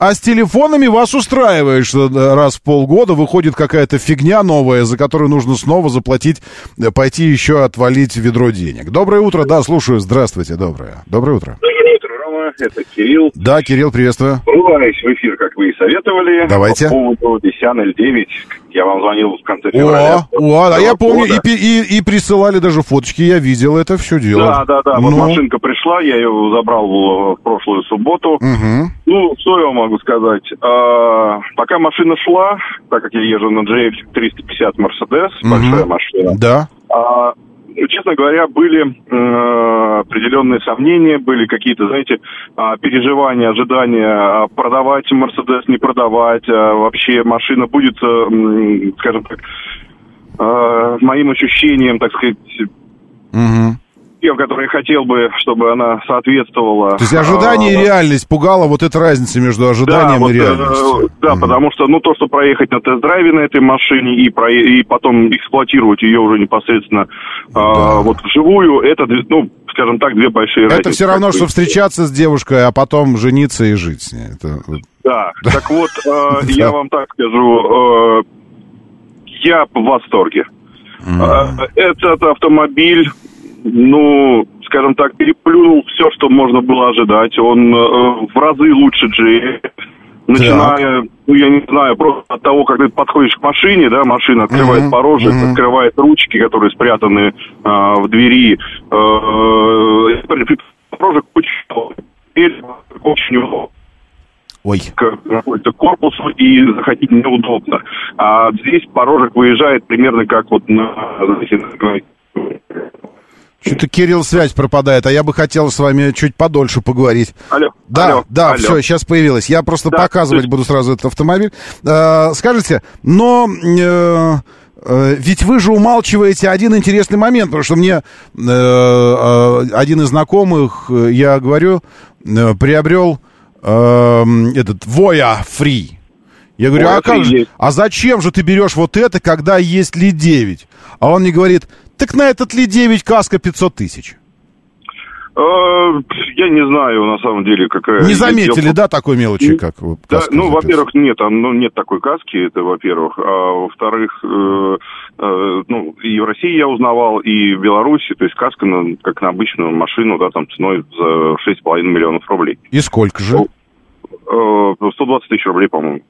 S1: А с телефонами вас устраивает, что раз в полгода выходит какая-то фигня новая, за которую нужно снова заплатить, э, пойти еще отвалить ведро денег. Доброе утро, да, слушаю. Здравствуйте, доброе. Доброе утро.
S14: Доброе утро, программа. Это Кирилл.
S1: Да, Кирилл, приветствую.
S14: Врываюсь в эфир, как вы и советовали.
S1: Давайте.
S14: По поводу Десян L9. Я вам звонил в конце
S1: О,
S14: февраля.
S1: о, а я помню,
S14: года.
S1: и, и, и присылали даже фоточки, я видел это все дело.
S14: Да, да, да. Вот
S1: Ну,
S14: машинка пришла, я ее забрал в, в прошлую субботу.
S1: мгм.
S14: Ну, что я вам могу сказать? А, пока машина шла, так как я езжу на GF 350 Mercedes,
S1: Мгм.
S14: большая машина,
S1: Да.
S14: а, честно говоря, были э, определенные сомнения, были какие-то, знаете, а, переживания, ожидания, а, продавать Мерседес, не продавать, а вообще машина будет, э, скажем так, э, моим ощущениям, так сказать,
S1: Мгм.
S14: Тем, которые хотел бы, чтобы она соответствовала.
S1: То есть ожидание и
S14: а,
S1: реальность пугала вот эта разница между ожиданием
S14: вот,
S1: и
S14: э,
S1: реальностью.
S14: да, потому что, ну, то, что проехать на тест-драйве на этой машине и, прое- и потом эксплуатировать ее уже непосредственно а, вот вживую, это, ну, скажем так, две большие
S1: Это
S14: разницы.
S1: все равно, что встречаться с девушкой, а потом жениться и жить с ней. Это [laughs]
S14: Да, так вот, э, [laughs] я вам так скажу, э, я в восторге. Э, Этот автомобиль, ну, скажем так, переплюнул все, что можно было ожидать. Он э, в разы лучше GF. Начиная, ну, я не знаю, просто от того, как ты подходишь к машине, да, машина открывает
S15: Мгм,
S14: порожек,
S15: мгм.
S14: открывает ручки, которые спрятаны а, в двери. Э, порожек очень удобно
S1: Ой.
S14: к какому-то корпусу и заходить неудобно. А здесь порожек выезжает примерно как вот на... знаете, на-
S1: Что-то, Кирилл, связь пропадает, а я бы хотел с вами чуть подольше поговорить.
S14: Алло,
S1: Да,
S14: алло,
S1: да,
S14: алло.
S1: все, сейчас появилось. Я просто
S14: Да,
S1: показывать
S14: есть-
S1: буду сразу этот автомобиль. Э, скажите, но э, э, ведь вы же умалчиваете один интересный момент, потому что мне э, э, один из знакомых, э, я говорю, э, приобрел э, этот Voya Free. Я говорю,
S14: Voya
S1: а как же, а зачем же ты берешь вот это, когда есть Ли 9? А он мне говорит, так на этот Ли 9 каска 500 тысяч.
S14: Э, Я не знаю, на самом деле, какая...
S1: Не
S14: я
S1: заметили,
S14: делал-
S1: да, такой мелочи, как
S14: Да, ну, во-первых, нет, там ну, нет такой каски, это во-первых. А во-вторых, э, э, ну, и в России я узнавал, и в Беларуси, то есть каска, на, как на обычную машину, да, там ценой за 6,5 миллионов рублей.
S1: И сколько же?
S14: Э, 120 тысяч рублей, по-моему.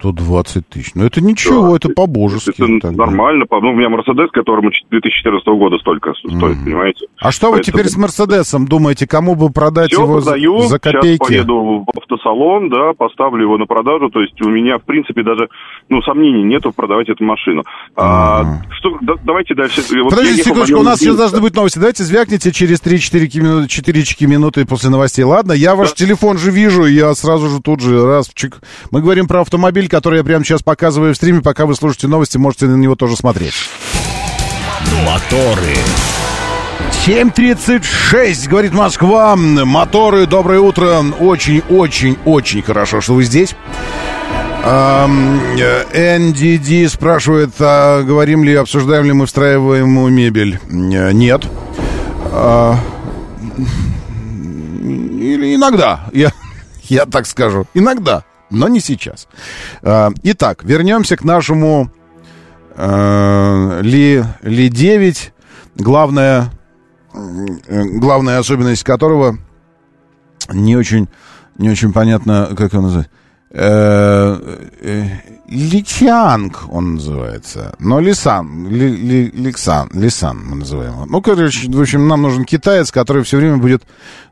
S1: 120 тысяч. Ну, это ничего, это по-божески.
S14: Это нормально. по- Ну, у меня Мерседес, которому 2014 года столько стоит, понимаете?
S1: А что вы
S14: Поэтому-
S1: теперь с Мерседесом думаете? Кому бы продать
S14: Все
S1: его за-
S14: продаю,
S1: за
S14: сейчас
S1: копейки?
S14: поеду в автосалон, да, поставлю его на продажу, то есть у меня, в принципе, даже, ну, сомнений нету продавать эту машину. А, что, да- давайте дальше. Вот
S1: Подождите секундочку, у нас сейчас должны быть новости. Давайте звякните через 3-4 минуты, 4 минуты после новостей. Ладно, я ваш телефон же вижу, я сразу же тут же раз чик. Мы говорим про автомобиль, который я прямо сейчас показываю в стриме. Пока вы слушаете новости, можете на него тоже смотреть.
S2: Моторы.
S1: 7.36, говорит Москва. Моторы, доброе утро. Очень-очень-очень хорошо, что вы здесь. Э, NDD спрашивает, а говорим ли, обсуждаем ли мы встраиваемую мебель? Э, Нет. А, Или иногда, я, я так скажу. Иногда, но не сейчас. А, Итак, вернемся к нашему э, Ли, Ли 9. Главная, э, главная особенность которого не очень, не очень понятно, как его назвать. Э, э, Личанг он называется. Но Лисан, Ли, Ли- Ликсан, Лисан мы называем его. Ну, короче, в общем, нам нужен китаец, который все время будет,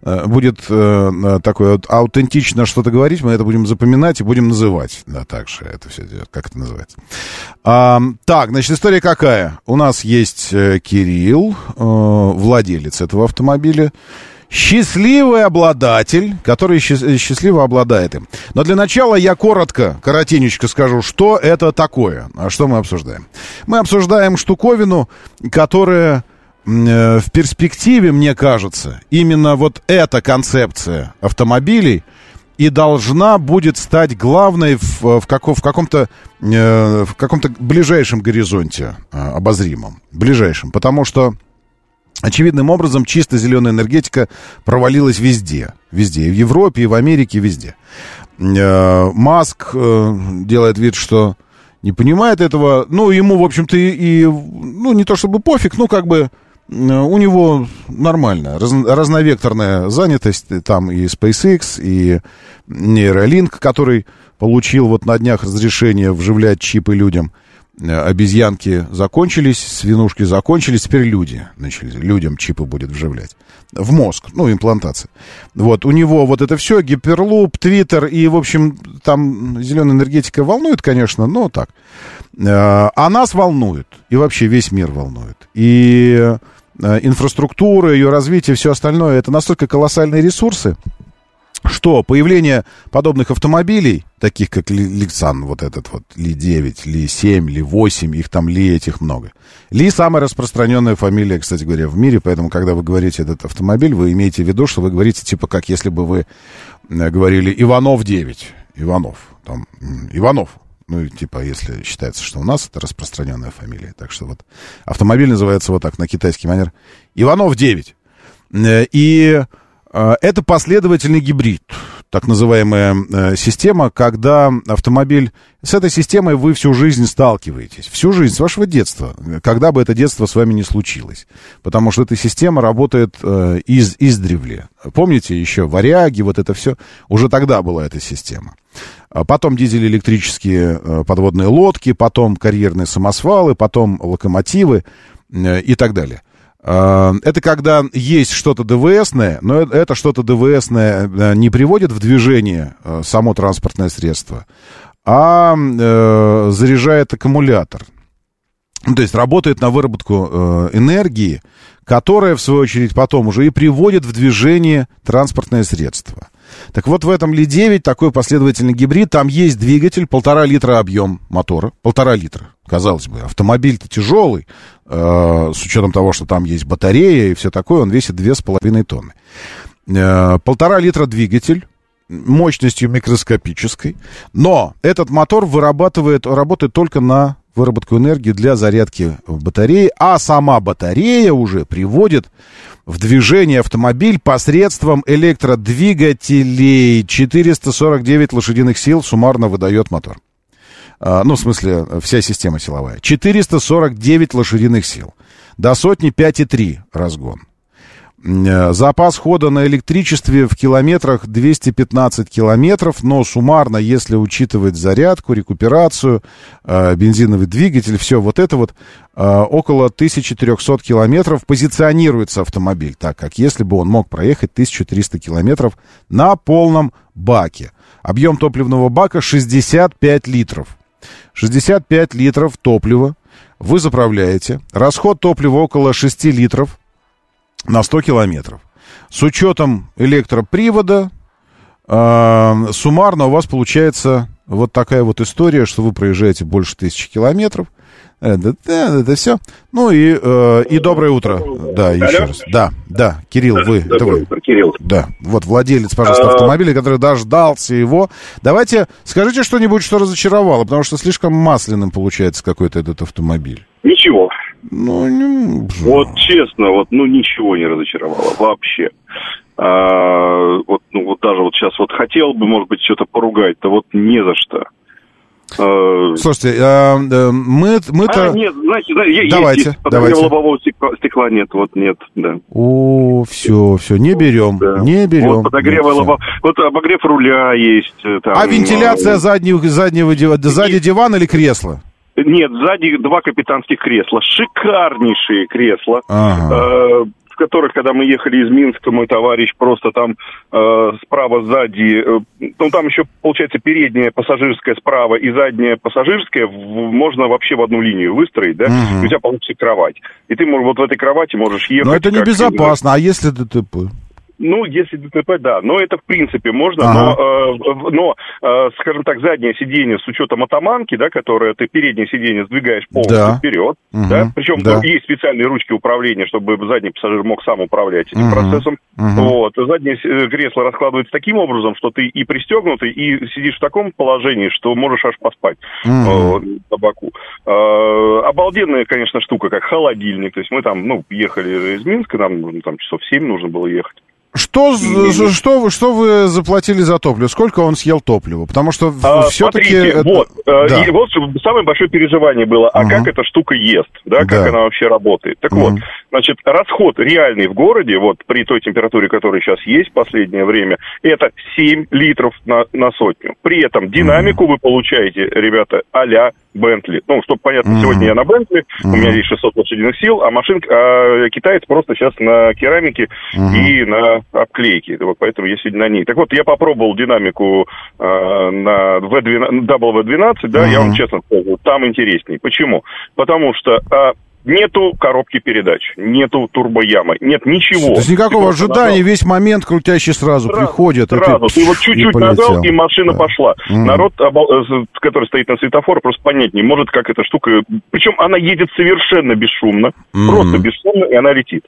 S1: э, будет э, э, такой вот аутентично что-то говорить, мы это будем запоминать и будем называть. Да, так же это все как это называется. А, так, значит, история какая? У нас есть э, Кирилл, э, владелец этого автомобиля, счастливый обладатель, который счаст- счастливо обладает им. Но для начала я коротко, коротенечко скажу, что это такое, а что мы обсуждаем. Мы обсуждаем штуковину, которая э, в перспективе, мне кажется, именно вот эта концепция автомобилей и должна будет стать главной в, в, како- в каком-то э, в каком-то ближайшем горизонте э, обозримом, ближайшем, потому что очевидным образом чисто зеленая энергетика провалилась везде, везде, и в Европе, и в Америке, везде. Э, Маск э, делает вид, что не понимает этого, ну ему, в общем-то, и, ну не то чтобы пофиг, ну как бы у него нормальная, раз, разновекторная занятость. Там и SpaceX, и Neuralink, который получил вот на днях разрешение вживлять чипы людям. Э, обезьянки закончились, свинушки закончились, теперь люди начали, людям чипы будет вживлять. В мозг, ну, имплантация. Вот, у него вот это все, гиперлуп, твиттер, и, в общем, там зеленая энергетика волнует, конечно, но так. Э, а нас волнует, и вообще весь мир волнует. И э, инфраструктура, ее развитие, все остальное, это настолько колоссальные ресурсы, что появление подобных автомобилей, таких как Ликсан, вот этот вот Ли-9, Ли-7, Ли-8, их там Ли этих много. Ли самая распространенная фамилия, кстати говоря, в мире, поэтому, когда вы говорите этот автомобиль, вы имеете в виду, что вы говорите, типа, как если бы вы э, говорили Иванов-9, Иванов, там, Иванов, ну, типа, если считается, что у нас это распространенная фамилия. Так что вот автомобиль называется вот так, на китайский манер. Иванов-9. Э, и это последовательный гибрид, так называемая э, система, когда автомобиль... С этой системой вы всю жизнь сталкиваетесь. Всю жизнь, с вашего детства. Когда бы это детство с вами не случилось. Потому что эта система работает э, из, издревле. Помните еще варяги, вот это все? Уже тогда была эта система. А потом дизель-электрические э, подводные лодки, потом карьерные самосвалы, потом локомотивы и так далее. А, это когда есть что-то ДВСное, но это что-то ДВСное э, не приводит в движение э, само транспортное средство, а э, заряжает аккумулятор. Ну, то есть работает на выработку энергии, которая, в свою очередь, потом уже и приводит в движение транспортное средство. Так вот, в этом Ли-9 такой последовательный гибрид. Там есть двигатель, полтора литра объем мотора. Полтора литра, казалось бы. Автомобиль-то тяжелый, э, с учетом того, что там есть батарея и все такое. Он весит две с половиной тонны. Э, полтора литра двигатель мощностью микроскопической. Но этот мотор вырабатывает, работает только на выработку энергии для зарядки батареи, а сама батарея уже приводит в движение автомобиль посредством электродвигателей. 449 лошадиных сил суммарно выдает мотор. А, ну, в смысле, вся система силовая. 449 лошадиных сил. До сотни 5,3 разгон. Э, запас хода на электричестве в километрах 215 километров, но суммарно, если учитывать зарядку, рекуперацию, э, бензиновый двигатель, все вот это вот, э, около 1300 километров позиционируется автомобиль, так как если бы он мог проехать 1300 километров на полном баке. Объем топливного бака 65 литров. 65 литров топлива вы заправляете. Расход топлива около 6 литров на 100 километров. С учетом электропривода, э, суммарно у вас получается вот такая вот история, что вы проезжаете больше тысячи километров. Это, это, это все. Ну и, э, и доброе утро. Да, еще Алло. раз. Да, да, Кирилл, вы. Это вы. Утро, Кирилл. Да, вот владелец, пожалуйста, а... автомобиля, который дождался его. Давайте скажите что-нибудь, что разочаровало, потому что слишком масляным получается какой-то этот автомобиль.
S14: Ничего. Ну, не... Вот честно, вот, ну, ничего не разочаровало вообще. А, вот, ну, вот даже вот сейчас вот хотел бы, может быть, что-то поругать-то вот не за что.
S1: А, Слушайте, а, мы, мы-то...
S14: А, нет, знаете,
S1: давайте,
S14: есть, давайте. лобового стекла, стекла нет, вот нет, да.
S1: О, все, все, не берем, да. не берем.
S14: Вот подогрева лобового, вот обогрев руля есть. Э, там,
S1: а вентиляция а... заднего, заднего, дивана или кресла?
S14: Нет, сзади два капитанских кресла. Шикарнейшие кресла. Ага. Э, в которых, когда мы ехали из Минска, мой товарищ просто там э, справа, сзади, э, ну там еще получается передняя пассажирская справа и задняя пассажирская, в, можно вообще в одну линию выстроить, да, угу. и у тебя получится кровать. И ты можешь вот в этой кровати можешь ехать.
S1: Но это небезопасно, а если ДТП?
S14: Ну, если ДТП, да. Но это, в принципе, можно. Ага. Но, э, но э, скажем так, заднее сиденье с учетом атаманки, да, которое ты переднее сиденье сдвигаешь полностью да. вперед. Угу. Да? Причем да. есть специальные ручки управления, чтобы задний пассажир мог сам управлять этим угу. процессом. Угу. Вот. Заднее э, кресло раскладывается таким образом, что ты и пристегнутый, и сидишь в таком положении, что можешь аж поспать угу. э, на боку. Э, обалденная, конечно, штука, как холодильник. То есть мы там, ну, ехали из Минска, нам там часов 7 нужно было ехать.
S1: Что, з- что, вы, что вы заплатили за топливо? Сколько он съел топлива? Потому что
S14: А,
S1: все-таки...
S14: смотрите, вот, э,
S1: Да.
S14: и вот самое большое переживание было, а как эта штука ест, да, как
S1: Да.
S14: она вообще работает. Так вот, значит, расход реальный в городе, вот при той температуре, которая сейчас есть в последнее время, это 7 литров на, на сотню. При этом динамику вы получаете, ребята, а-ля Бентли. Ну, чтобы понятно,
S16: Мгм.
S14: сегодня я на Бентли, у меня есть 600 лошадиных сил, а машинка, а китаец просто сейчас на керамике и на обклейке. Вот поэтому я сегодня на ней. Так вот, я попробовал динамику э, на V12, Double V12, да, я вам честно скажу, там интересней. Почему? Потому что а, нету коробки передач, нету турбоямы, нет ничего.
S1: То есть никакого
S14: Ты
S1: ожидания,
S14: нажал.
S1: весь момент крутящий сразу, приходит. и
S14: Сразу, ты вот чуть-чуть нажал, и машина
S1: Да.
S14: пошла.
S1: Мгм.
S14: Народ, э, который стоит на светофоре, просто понять не может, как эта штука... Причем она едет совершенно бесшумно,
S1: Мгм.
S14: просто бесшумно, и она летит.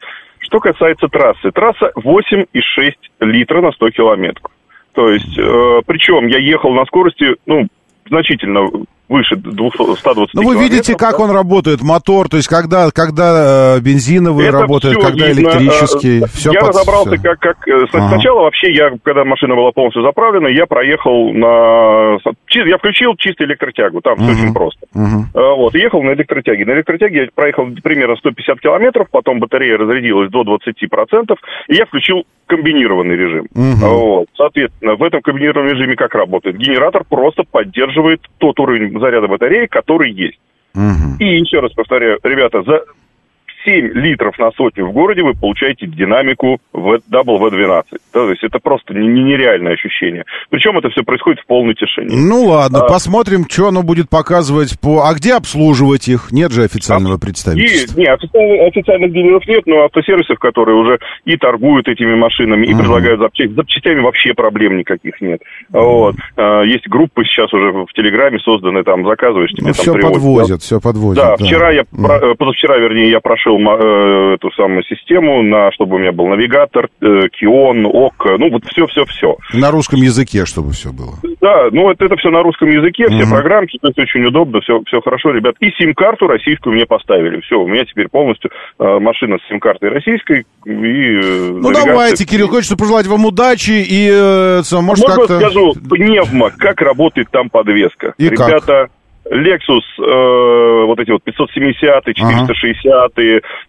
S14: Что касается трассы. Трасса 8,6 литра на 100 километров. То есть, э, причем я ехал на скорости, ну, значительно выше 200, 120
S1: Ну, вы видите, как
S14: да.
S1: он работает, мотор, то есть когда, когда э, бензиновый
S14: Это
S1: работает, когда
S14: видно.
S1: электрический,
S14: Э,
S1: все
S14: Я разобрался, как... как э,
S1: Ага.
S14: Сначала вообще я, когда машина была полностью заправлена, я проехал на... Я включил чисто электротягу, там все очень просто. Э, Вот, ехал на электротяге. На электротяге я проехал примерно 150 километров, потом батарея разрядилась до 20%, и я включил комбинированный режим.
S16: Мгм.
S14: Вот, соответственно, в этом комбинированном режиме как работает? Генератор просто поддерживает тот уровень заряда батареи, который есть. И еще раз повторяю, ребята, за 7 литров на сотню в городе вы получаете динамику в Double V12. То есть это просто не- не- нереальное ощущение. Причем это все происходит в полной тишине.
S1: Ну ладно,
S14: А,
S1: посмотрим, что оно будет показывать по... А где обслуживать их? Нет же официального представительства.
S14: И, не, официальных, официальных дилеров нет, но автосервисов, которые уже и торгуют этими машинами, и предлагают запчасти. Запчастями вообще проблем никаких нет. Вот. А, Есть группы сейчас уже в Телеграме созданы, там заказываешь, тебе
S1: Ну,
S14: там
S1: все
S14: привозят.
S1: подвозят, все подвозят.
S14: Да, вчера я, э, позавчера, вернее, я прошел ма- э, эту самую систему, на, чтобы у меня был навигатор, э, Кион, ОК, ну вот все-все-все.
S1: На русском языке, чтобы все было.
S14: Да, ну это, это все на русском языке, все
S1: Мгм.
S14: программки, то есть очень удобно, все, все хорошо, ребят. И сим-карту российскую мне поставили. Все, у меня теперь полностью э, машина с сим-картой российской и э,
S1: Ну
S14: навигация.
S1: давайте, Кирилл, хочется пожелать вам удачи и, э, может,
S14: Можно
S1: как-то...
S14: скажу, пневмо, как работает там подвеска.
S1: И как?
S14: Lexus, э, вот эти вот 570 460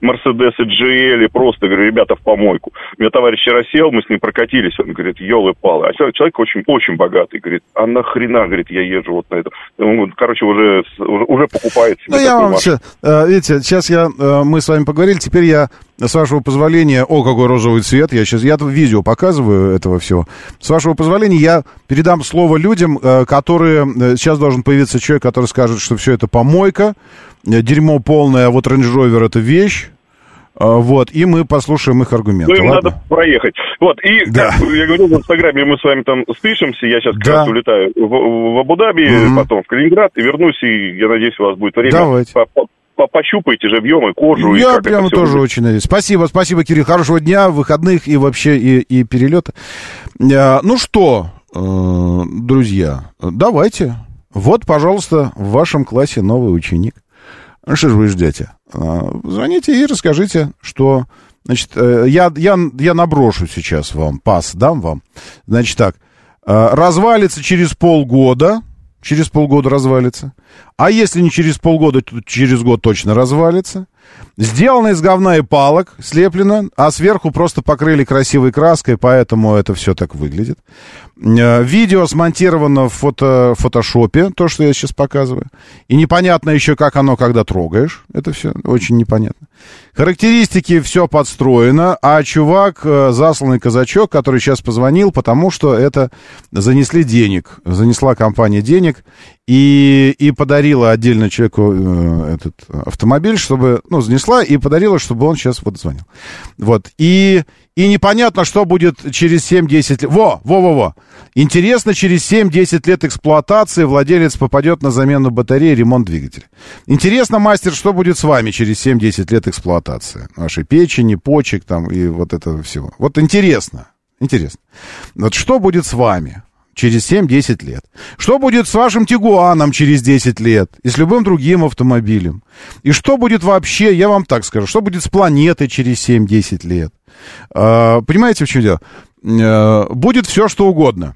S14: Mercedes GL, просто, говорю, ребята, в помойку. У меня товарищ вчера сел, мы с ним прокатились, он говорит, елы-палы. А человек, человек очень, очень богатый, говорит, а нахрена, говорит, я езжу вот на это. Он, короче, уже, уже, уже покупает себе
S1: Ну, я вам все, э, видите, сейчас я, э, мы с вами поговорили, теперь я, с вашего позволения, о, какой розовый цвет, я сейчас, я видео показываю этого всего. С вашего позволения, я передам слово людям, э, которые, э, сейчас должен появиться человек, который скажет, что все это помойка, э, дерьмо полное, а вот Range Rover это вещь, вот, и мы послушаем их аргументы,
S14: Ну, им
S1: ладно?
S14: надо проехать. Вот, и, как я говорил, в Инстаграме мы с вами там спишемся, я сейчас как
S1: Да.
S14: раз улетаю в, в Абу-Даби,
S1: Мгм.
S14: потом в Калининград, и вернусь, и я надеюсь, у вас будет время.
S1: Давайте.
S14: По- по- по- Пощупайте живьем и кожу, и
S1: Я
S14: это
S1: прямо тоже
S14: выглядит.
S1: очень надеюсь. Спасибо, спасибо, Кирилл. Хорошего дня, выходных и вообще и, и перелета. Э, Ну что, э, друзья, давайте. Вот, пожалуйста, в вашем классе новый ученик. Ну, Что же вы ждете? Э, Звоните и расскажите, что... Значит, я, я, я наброшу сейчас вам, пас дам вам. Значит так, развалится через полгода, через полгода развалится. А если не через полгода, то через год точно развалится. Сделано из говна и палок, слеплено, а сверху просто покрыли красивой краской, поэтому это все так выглядит. Э, Видео смонтировано в фото, фотошопе, то, что я сейчас показываю. И непонятно еще, как оно, когда трогаешь. Это все очень непонятно. Характеристики все подстроено, а чувак, э, засланный казачок, который сейчас позвонил, потому что это занесли денег, занесла компания денег и, и подарила отдельно человеку э, этот автомобиль, чтобы, ну, занесла и подарила, чтобы он сейчас вот звонил. Вот, и, и непонятно, что будет через 7-10 лет. Во, во-во-во. Интересно, через 7-10 лет эксплуатации владелец попадет на замену батареи, ремонт двигателя. Интересно, мастер, что будет с вами через 7-10 лет эксплуатации? Вашей печени, почек там и вот этого всего. Вот интересно, интересно. Вот что будет с вами? через 7-10 лет? Что будет с вашим Тигуаном через 10 лет? И с любым другим автомобилем? И что будет вообще, я вам так скажу, что будет с планетой через 7-10 лет? А, понимаете, в чем дело? А, будет все, что угодно.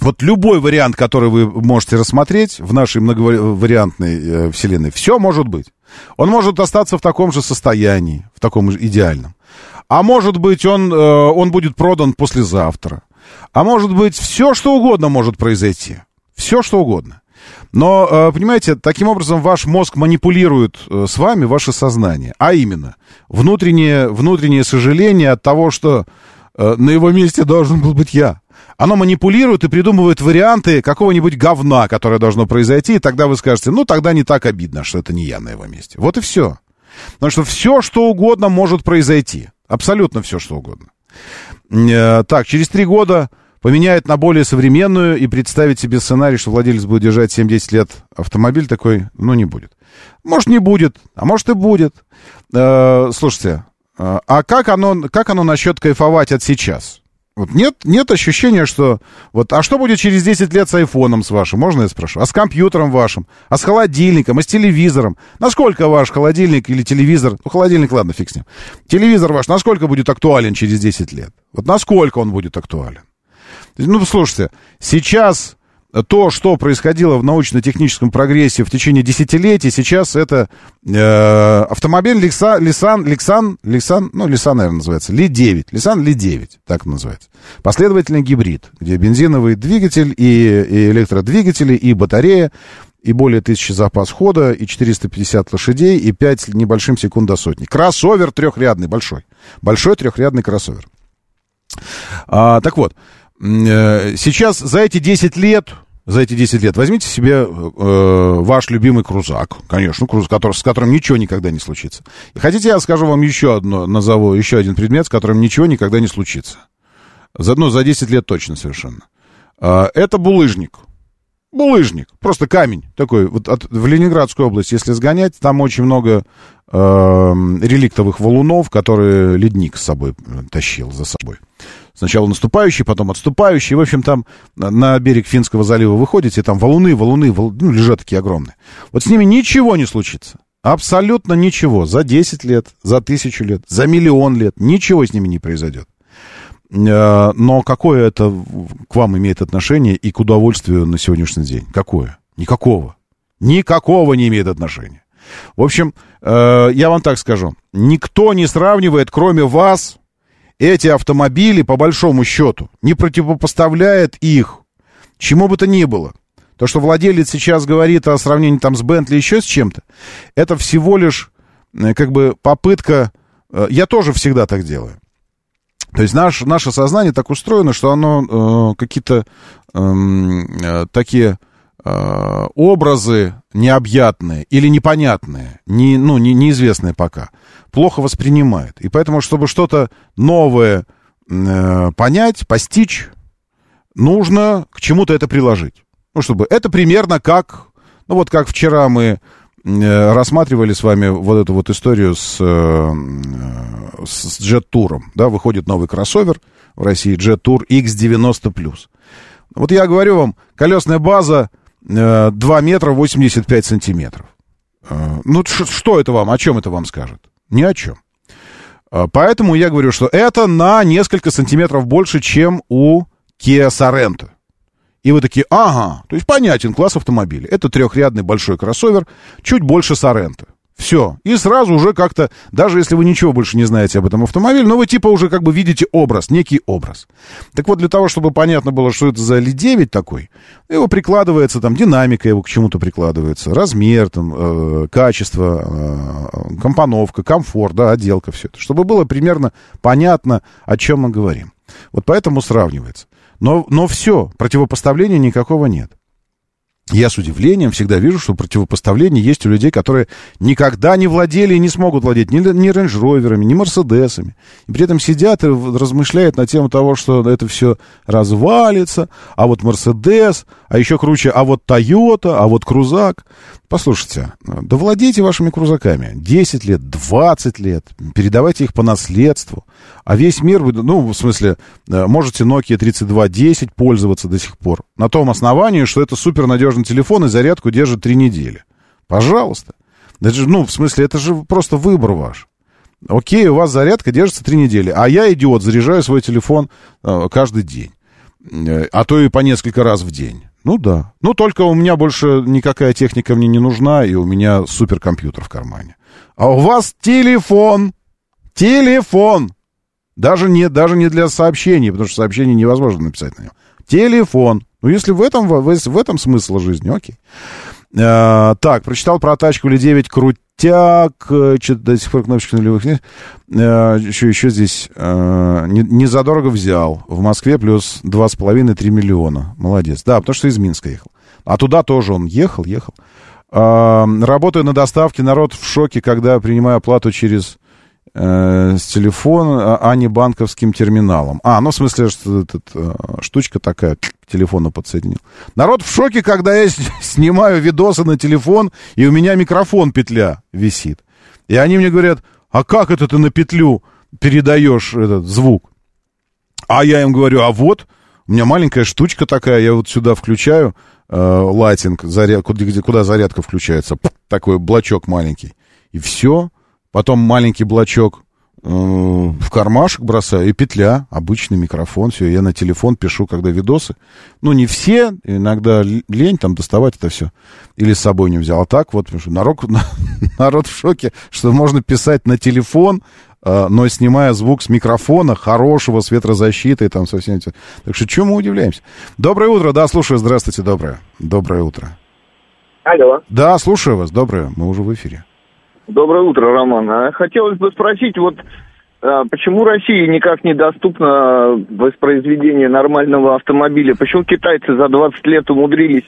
S1: Вот любой вариант, который вы можете рассмотреть в нашей многовариантной э, вселенной, все может быть. Он может остаться в таком же состоянии, в таком же идеальном. А может быть, он, э, он будет продан послезавтра. А может быть, все, что угодно может произойти. Все, что угодно. Но, э, понимаете, таким образом ваш мозг манипулирует э, с вами ваше сознание. А именно, внутреннее, внутреннее сожаление от того, что э, на его месте должен был быть я. Оно манипулирует и придумывает варианты какого-нибудь говна, которое должно произойти, и тогда вы скажете, ну, тогда не так обидно, что это не я на его месте. Вот и все. Потому что все, что угодно может произойти. Абсолютно все, что угодно. Так, через три года поменяет на более современную и представить себе сценарий, что владелец будет держать 7-10 лет автомобиль такой, ну, не будет. Может, не будет, а может и будет. Слушайте, а как оно, как оно насчет кайфовать от сейчас? Вот нет, нет ощущения, что... Вот, а что будет через 10 лет с айфоном с вашим? Можно я спрошу? А с компьютером вашим? А с холодильником? А с телевизором? Насколько ваш холодильник или телевизор... Ну, холодильник, ладно, фиг с ним. Телевизор ваш насколько будет актуален через 10 лет? Вот насколько он будет актуален? Ну, слушайте, сейчас то, что происходило в научно-техническом прогрессе в течение десятилетий, сейчас это э, автомобиль Лексан, Лексан, Лексан, Лексан, ну, Лексан, наверное, называется, Ли-9, Лексан Ли-9, так называется. Последовательный гибрид, где бензиновый двигатель и, и электродвигатели, и батарея, и более тысячи запас хода, и 450 лошадей, и 5 небольшим секунд до сотни. Кроссовер трехрядный, большой. Большой трехрядный кроссовер. А, так вот, сейчас за эти 10 лет, за эти 10 лет возьмите себе э, ваш любимый крузак, конечно, круз, который, с которым ничего никогда не случится. И хотите, я скажу вам еще одно, назову еще один предмет, с которым ничего никогда не случится. За, ну, за 10 лет точно совершенно. Э, это булыжник. Булыжник, просто камень такой. Вот от, в Ленинградскую область, если сгонять, там очень много э, реликтовых валунов, которые ледник с собой тащил за собой. Сначала наступающий, потом отступающий. В общем, там на берег Финского залива выходите, там валуны, валуны, вал... ну, лежат такие огромные. Вот с ними ничего не случится. Абсолютно ничего. За 10 лет, за тысячу лет, за миллион лет. Ничего с ними не произойдет. Э, но какое это к вам имеет отношение и к удовольствию на сегодняшний день? Какое? Никакого. Никакого не имеет отношения. В общем, э, я вам так скажу. Никто не сравнивает, кроме вас, эти автомобили, по большому счету, не противопоставляет их чему бы то ни было. То, что владелец сейчас говорит о сравнении там с Бентли еще с чем-то, это всего лишь э, как бы попытка... Э, я тоже всегда так делаю. То есть наш, наше сознание так устроено, что оно э, какие-то эм, э, такие э, образы необъятные или непонятные, не, ну, не, неизвестные пока, плохо воспринимает. И поэтому, чтобы что-то новое э, понять, постичь, нужно к чему-то это приложить. Ну, чтобы это примерно как, ну, вот как вчера мы э, рассматривали с вами вот эту вот историю с, э, с Jet Tour. Да, выходит новый кроссовер в России, Tour X90+. Вот я говорю вам, колесная база 2 э, метра 85 сантиметров. Э, ну, что это вам, о чем это вам скажет? Ни о чем. Э, поэтому я говорю, что это на несколько сантиметров больше, чем у Kia Sorento. И вы такие, ага, то есть понятен класс автомобиля. Это трехрядный большой кроссовер, чуть больше Sorento. Все. И сразу уже как-то, даже если вы ничего больше не знаете об этом автомобиле, но вы типа уже как бы видите образ, некий образ. Так вот, для того, чтобы понятно было, что это за Ли-9 такой, его прикладывается, там, динамика его к чему-то прикладывается, размер, там, э, качество, э, компоновка, комфорт, да, отделка, все это. Чтобы было примерно понятно, о чем мы говорим. Вот поэтому сравнивается. Но, но все, противопоставления никакого нет. Я с удивлением всегда вижу, что противопоставление есть у людей, которые никогда не владели и не смогут владеть ни, ни рейндж-роверами, ни мерседесами. И при этом сидят и размышляют на тему того, что это все развалится, а вот Мерседес, а еще круче, а вот Тойота, а вот Крузак. Послушайте, да владейте вашими крузаками 10 лет, 20 лет, передавайте их по наследству. А весь мир, ну, в смысле, э, можете Nokia 3210 пользоваться до сих пор. На том основании, что это супернадежный телефон и зарядку держит 3 недели. Пожалуйста. Это же, ну, в смысле, это же просто выбор ваш. Окей, у вас зарядка держится 3 недели, а я, идиот, заряжаю свой телефон э, каждый день. Э, а то и по несколько раз в день. Ну да. Ну только у меня больше никакая техника мне не нужна, и у меня суперкомпьютер в кармане. А у вас телефон. Телефон. Даже не, даже не для сообщений, потому что сообщение невозможно написать на нем. Телефон. Ну, если в этом, в, в этом смысл жизни, окей. А, так, прочитал про тачку или 9 крутяк. Что-то до сих пор кнопочки нулевых нет. А, еще, еще здесь а, не, не задорого взял. В Москве плюс 2,5-3 миллиона. Молодец. Да, потому что из Минска ехал. А туда тоже он ехал, ехал. А, работаю на доставке. Народ в шоке, когда принимаю оплату через э, с телефона, а не банковским терминалом. А, ну, в смысле, что этот, э, штучка такая, к телефону подсоединил. Народ в шоке, когда я [laughs] снимаю видосы на телефон, и у меня микрофон петля висит. И они мне говорят, а как это ты на петлю передаешь этот звук? А я им говорю, а вот, у меня маленькая штучка такая, я вот сюда включаю э, лайтинг, заряд, куда, куда зарядка включается, такой блочок маленький. И все, потом маленький блочок э, в кармашек бросаю, и петля, обычный микрофон, все, я на телефон пишу, когда видосы. Ну, не все, иногда лень там доставать это все, или с собой не взял. А так вот, народ, [laughs] народ в шоке, что можно писать на телефон, э, но снимая звук с микрофона, хорошего, с ветрозащитой, там совсем. Так что чему мы удивляемся? Доброе утро, да, слушаю, здравствуйте, доброе. Доброе утро.
S17: Алло.
S1: Да, слушаю вас, доброе, мы уже в эфире.
S17: Доброе утро, Роман. А хотелось бы спросить, вот а, почему России никак не доступно воспроизведение нормального автомобиля? Почему китайцы за 20 лет умудрились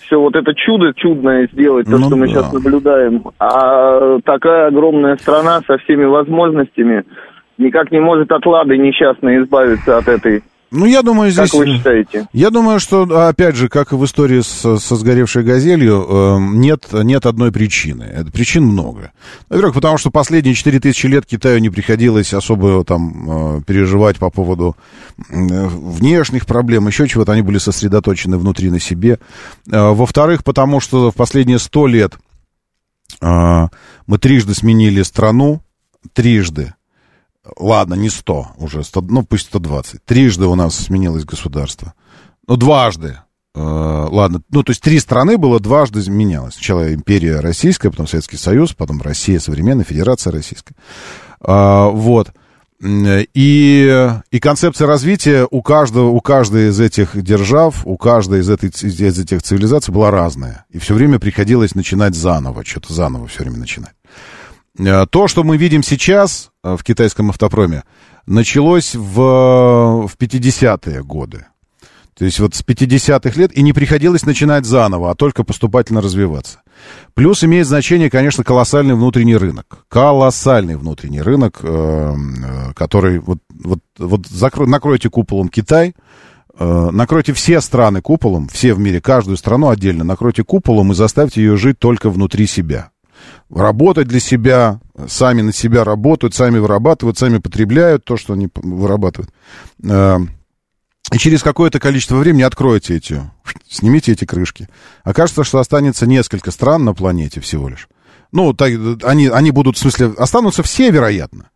S17: все вот это чудо чудное сделать, то,
S1: Ну
S17: что мы
S1: да.
S17: сейчас наблюдаем, а такая огромная страна со всеми возможностями никак не может от лады несчастной избавиться от этой
S1: Ну, я думаю, здесь...
S17: Как вы считаете?
S1: Я думаю, что, опять же, как и в истории с- со сгоревшей «Газелью», э, нет, нет одной причины. Это причин много. Во-первых, потому что последние 4000 лет Китаю не приходилось особо там э, переживать по поводу э, внешних проблем, еще чего-то. Они были сосредоточены внутри на себе. Э, Во-вторых, потому что в последние 100 лет э, мы трижды сменили страну, трижды. Ладно, не 100 уже, 100, ну пусть 120. Трижды у нас сменилось государство. Ну, дважды. Э, ладно, ну, то есть три страны было, дважды менялось. Сначала империя российская, потом Советский Союз, потом Россия современная, Федерация российская. А, вот. И, и концепция развития у каждого, у каждой из этих держав, у каждой из, этой, из этих цивилизаций была разная. И все время приходилось начинать заново, что-то заново все время начинать. Э, То, что мы видим сейчас э, в китайском автопроме, началось в, в 50-е годы. То есть вот с 50-х лет и не приходилось начинать заново, а только поступательно развиваться. Плюс имеет значение, конечно, колоссальный внутренний рынок. Колоссальный внутренний рынок, э, э, который... Вот, вот, вот закро- накройте куполом Китай, э, накройте все страны куполом, все в мире, каждую страну отдельно, накройте куполом и заставьте ее жить только внутри себя. Работать для себя, сами на себя работают, сами вырабатывают, сами потребляют то, что они вырабатывают. Э, И через какое-то количество времени откройте эти, снимите эти крышки. Окажется, что останется несколько стран на планете всего лишь. Ну, так, они, они будут, в смысле, останутся все, вероятно.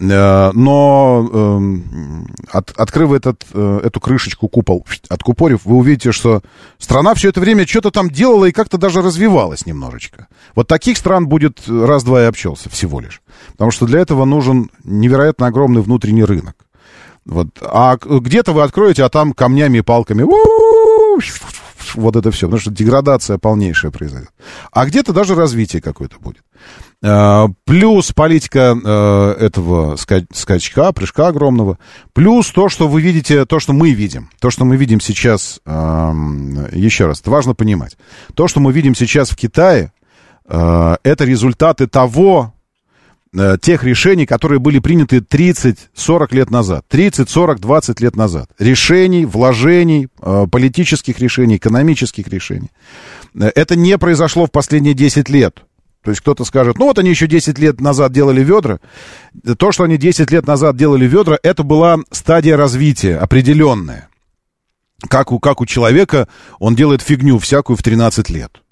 S1: Э, Но эм, от, открыв этот, э, эту крышечку, купол, откупорив, вы увидите, что страна все это время что-то там делала и как-то даже развивалась немножечко. Вот таких стран будет раз-два и обчелся всего лишь. Потому что для этого нужен невероятно огромный внутренний рынок. Вот. А где-то вы откроете, а там камнями и палками. Вот это все, потому что деградация полнейшая произойдет. А где-то даже развитие какое-то будет. Э, плюс политика э, этого скачка, прыжка огромного. Плюс то, что вы видите, то, что мы видим. То, что мы видим сейчас, еще раз, это важно понимать. То, что мы видим сейчас в Китае, э, это результаты того, тех решений, которые были приняты 30-40 лет назад. 30, 40, 20 лет назад. Решений, вложений, политических решений, экономических решений. Это не произошло в последние 10 лет. То есть кто-то скажет, ну вот они еще 10 лет назад делали ведра. То, что они 10 лет назад делали ведра, это была стадия развития определенная. Как у, как у человека он делает фигню всякую в 13 лет.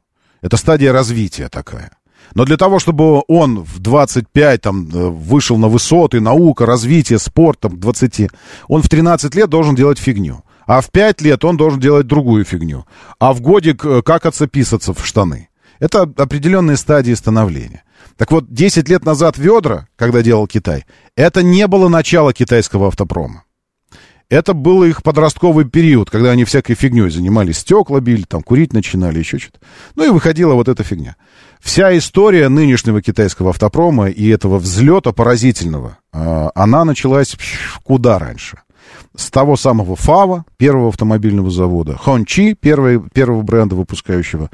S1: Это стадия развития такая. Но для того, чтобы он в 25 там, э, вышел на высоты, наука, развитие, спорт, там, 20, он в 13 лет должен делать фигню. А в 5 лет он должен делать другую фигню. А в годик э, как отцеписаться в штаны. Это определенные стадии становления. Так вот, 10 лет назад ведра, когда делал Китай, это не было начало китайского автопрома. Это был их подростковый период, когда они всякой фигней занимались, стекла били, там, курить начинали, еще что-то. Ну и выходила вот эта фигня. Вся история нынешнего китайского автопрома и этого взлета поразительного, а, она началась куда раньше. С того самого ФАВа, первого автомобильного завода, Хончи, первого, бренда, выпускающего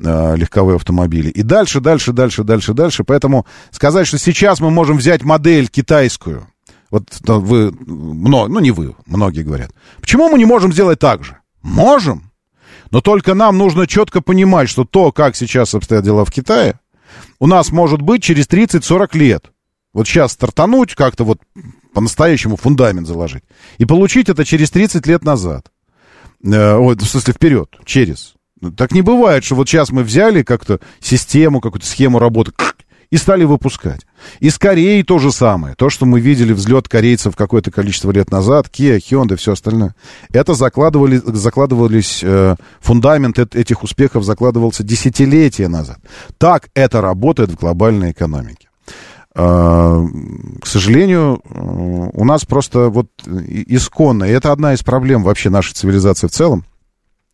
S1: легковые автомобили. И дальше, дальше, дальше, дальше, дальше. Поэтому сказать, что сейчас мы можем взять модель китайскую, вот вы, ну не вы, многие говорят. Почему мы не можем сделать так же? Можем. Но только нам нужно четко понимать, что то, как сейчас обстоят дела в Китае, у нас может быть через 30-40 лет. Вот сейчас стартануть, как-то вот по-настоящему фундамент заложить. И получить это через 30 лет назад. Э, в смысле, вперед, через. Так не бывает, что вот сейчас мы взяли как-то систему, какую-то схему работы и стали выпускать. И с Кореей то же самое. То, что мы видели взлет корейцев какое-то количество лет назад, Kia, Hyundai, все остальное. Это закладывали, закладывались, э, фундамент этих успехов закладывался десятилетия назад. Так это работает в глобальной экономике. Э, к сожалению, э, у нас просто вот исконно, и это одна из проблем вообще нашей цивилизации в целом,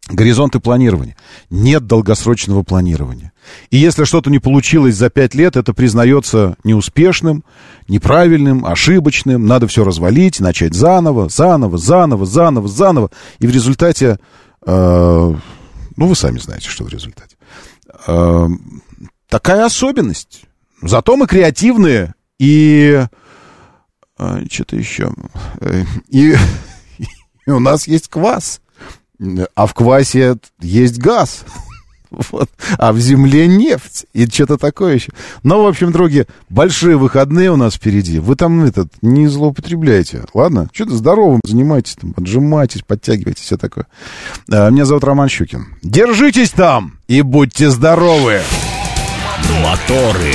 S1: горизонты планирования. Нет долгосрочного планирования. И если что-то не получилось за пять лет, это признается неуспешным, неправильным, ошибочным. Надо все развалить, начать заново, заново, заново, заново, заново. И в результате... Э, ну, вы сами знаете, что в результате. Э, такая особенность. Зато мы креативные и... Э, что-то еще. Э, и, [laughs] и у нас есть квас. А в квасе есть газ. [laughs] Вот. А в земле нефть. И что-то такое еще. Но, в общем, други, большие выходные у нас впереди. Вы там этот не злоупотребляйте. Ладно? Что-то здоровым занимайтесь, там, отжимайтесь, подтягивайтесь, все такое. А, меня зовут Роман Щукин. Держитесь там и будьте здоровы!
S2: Моторы.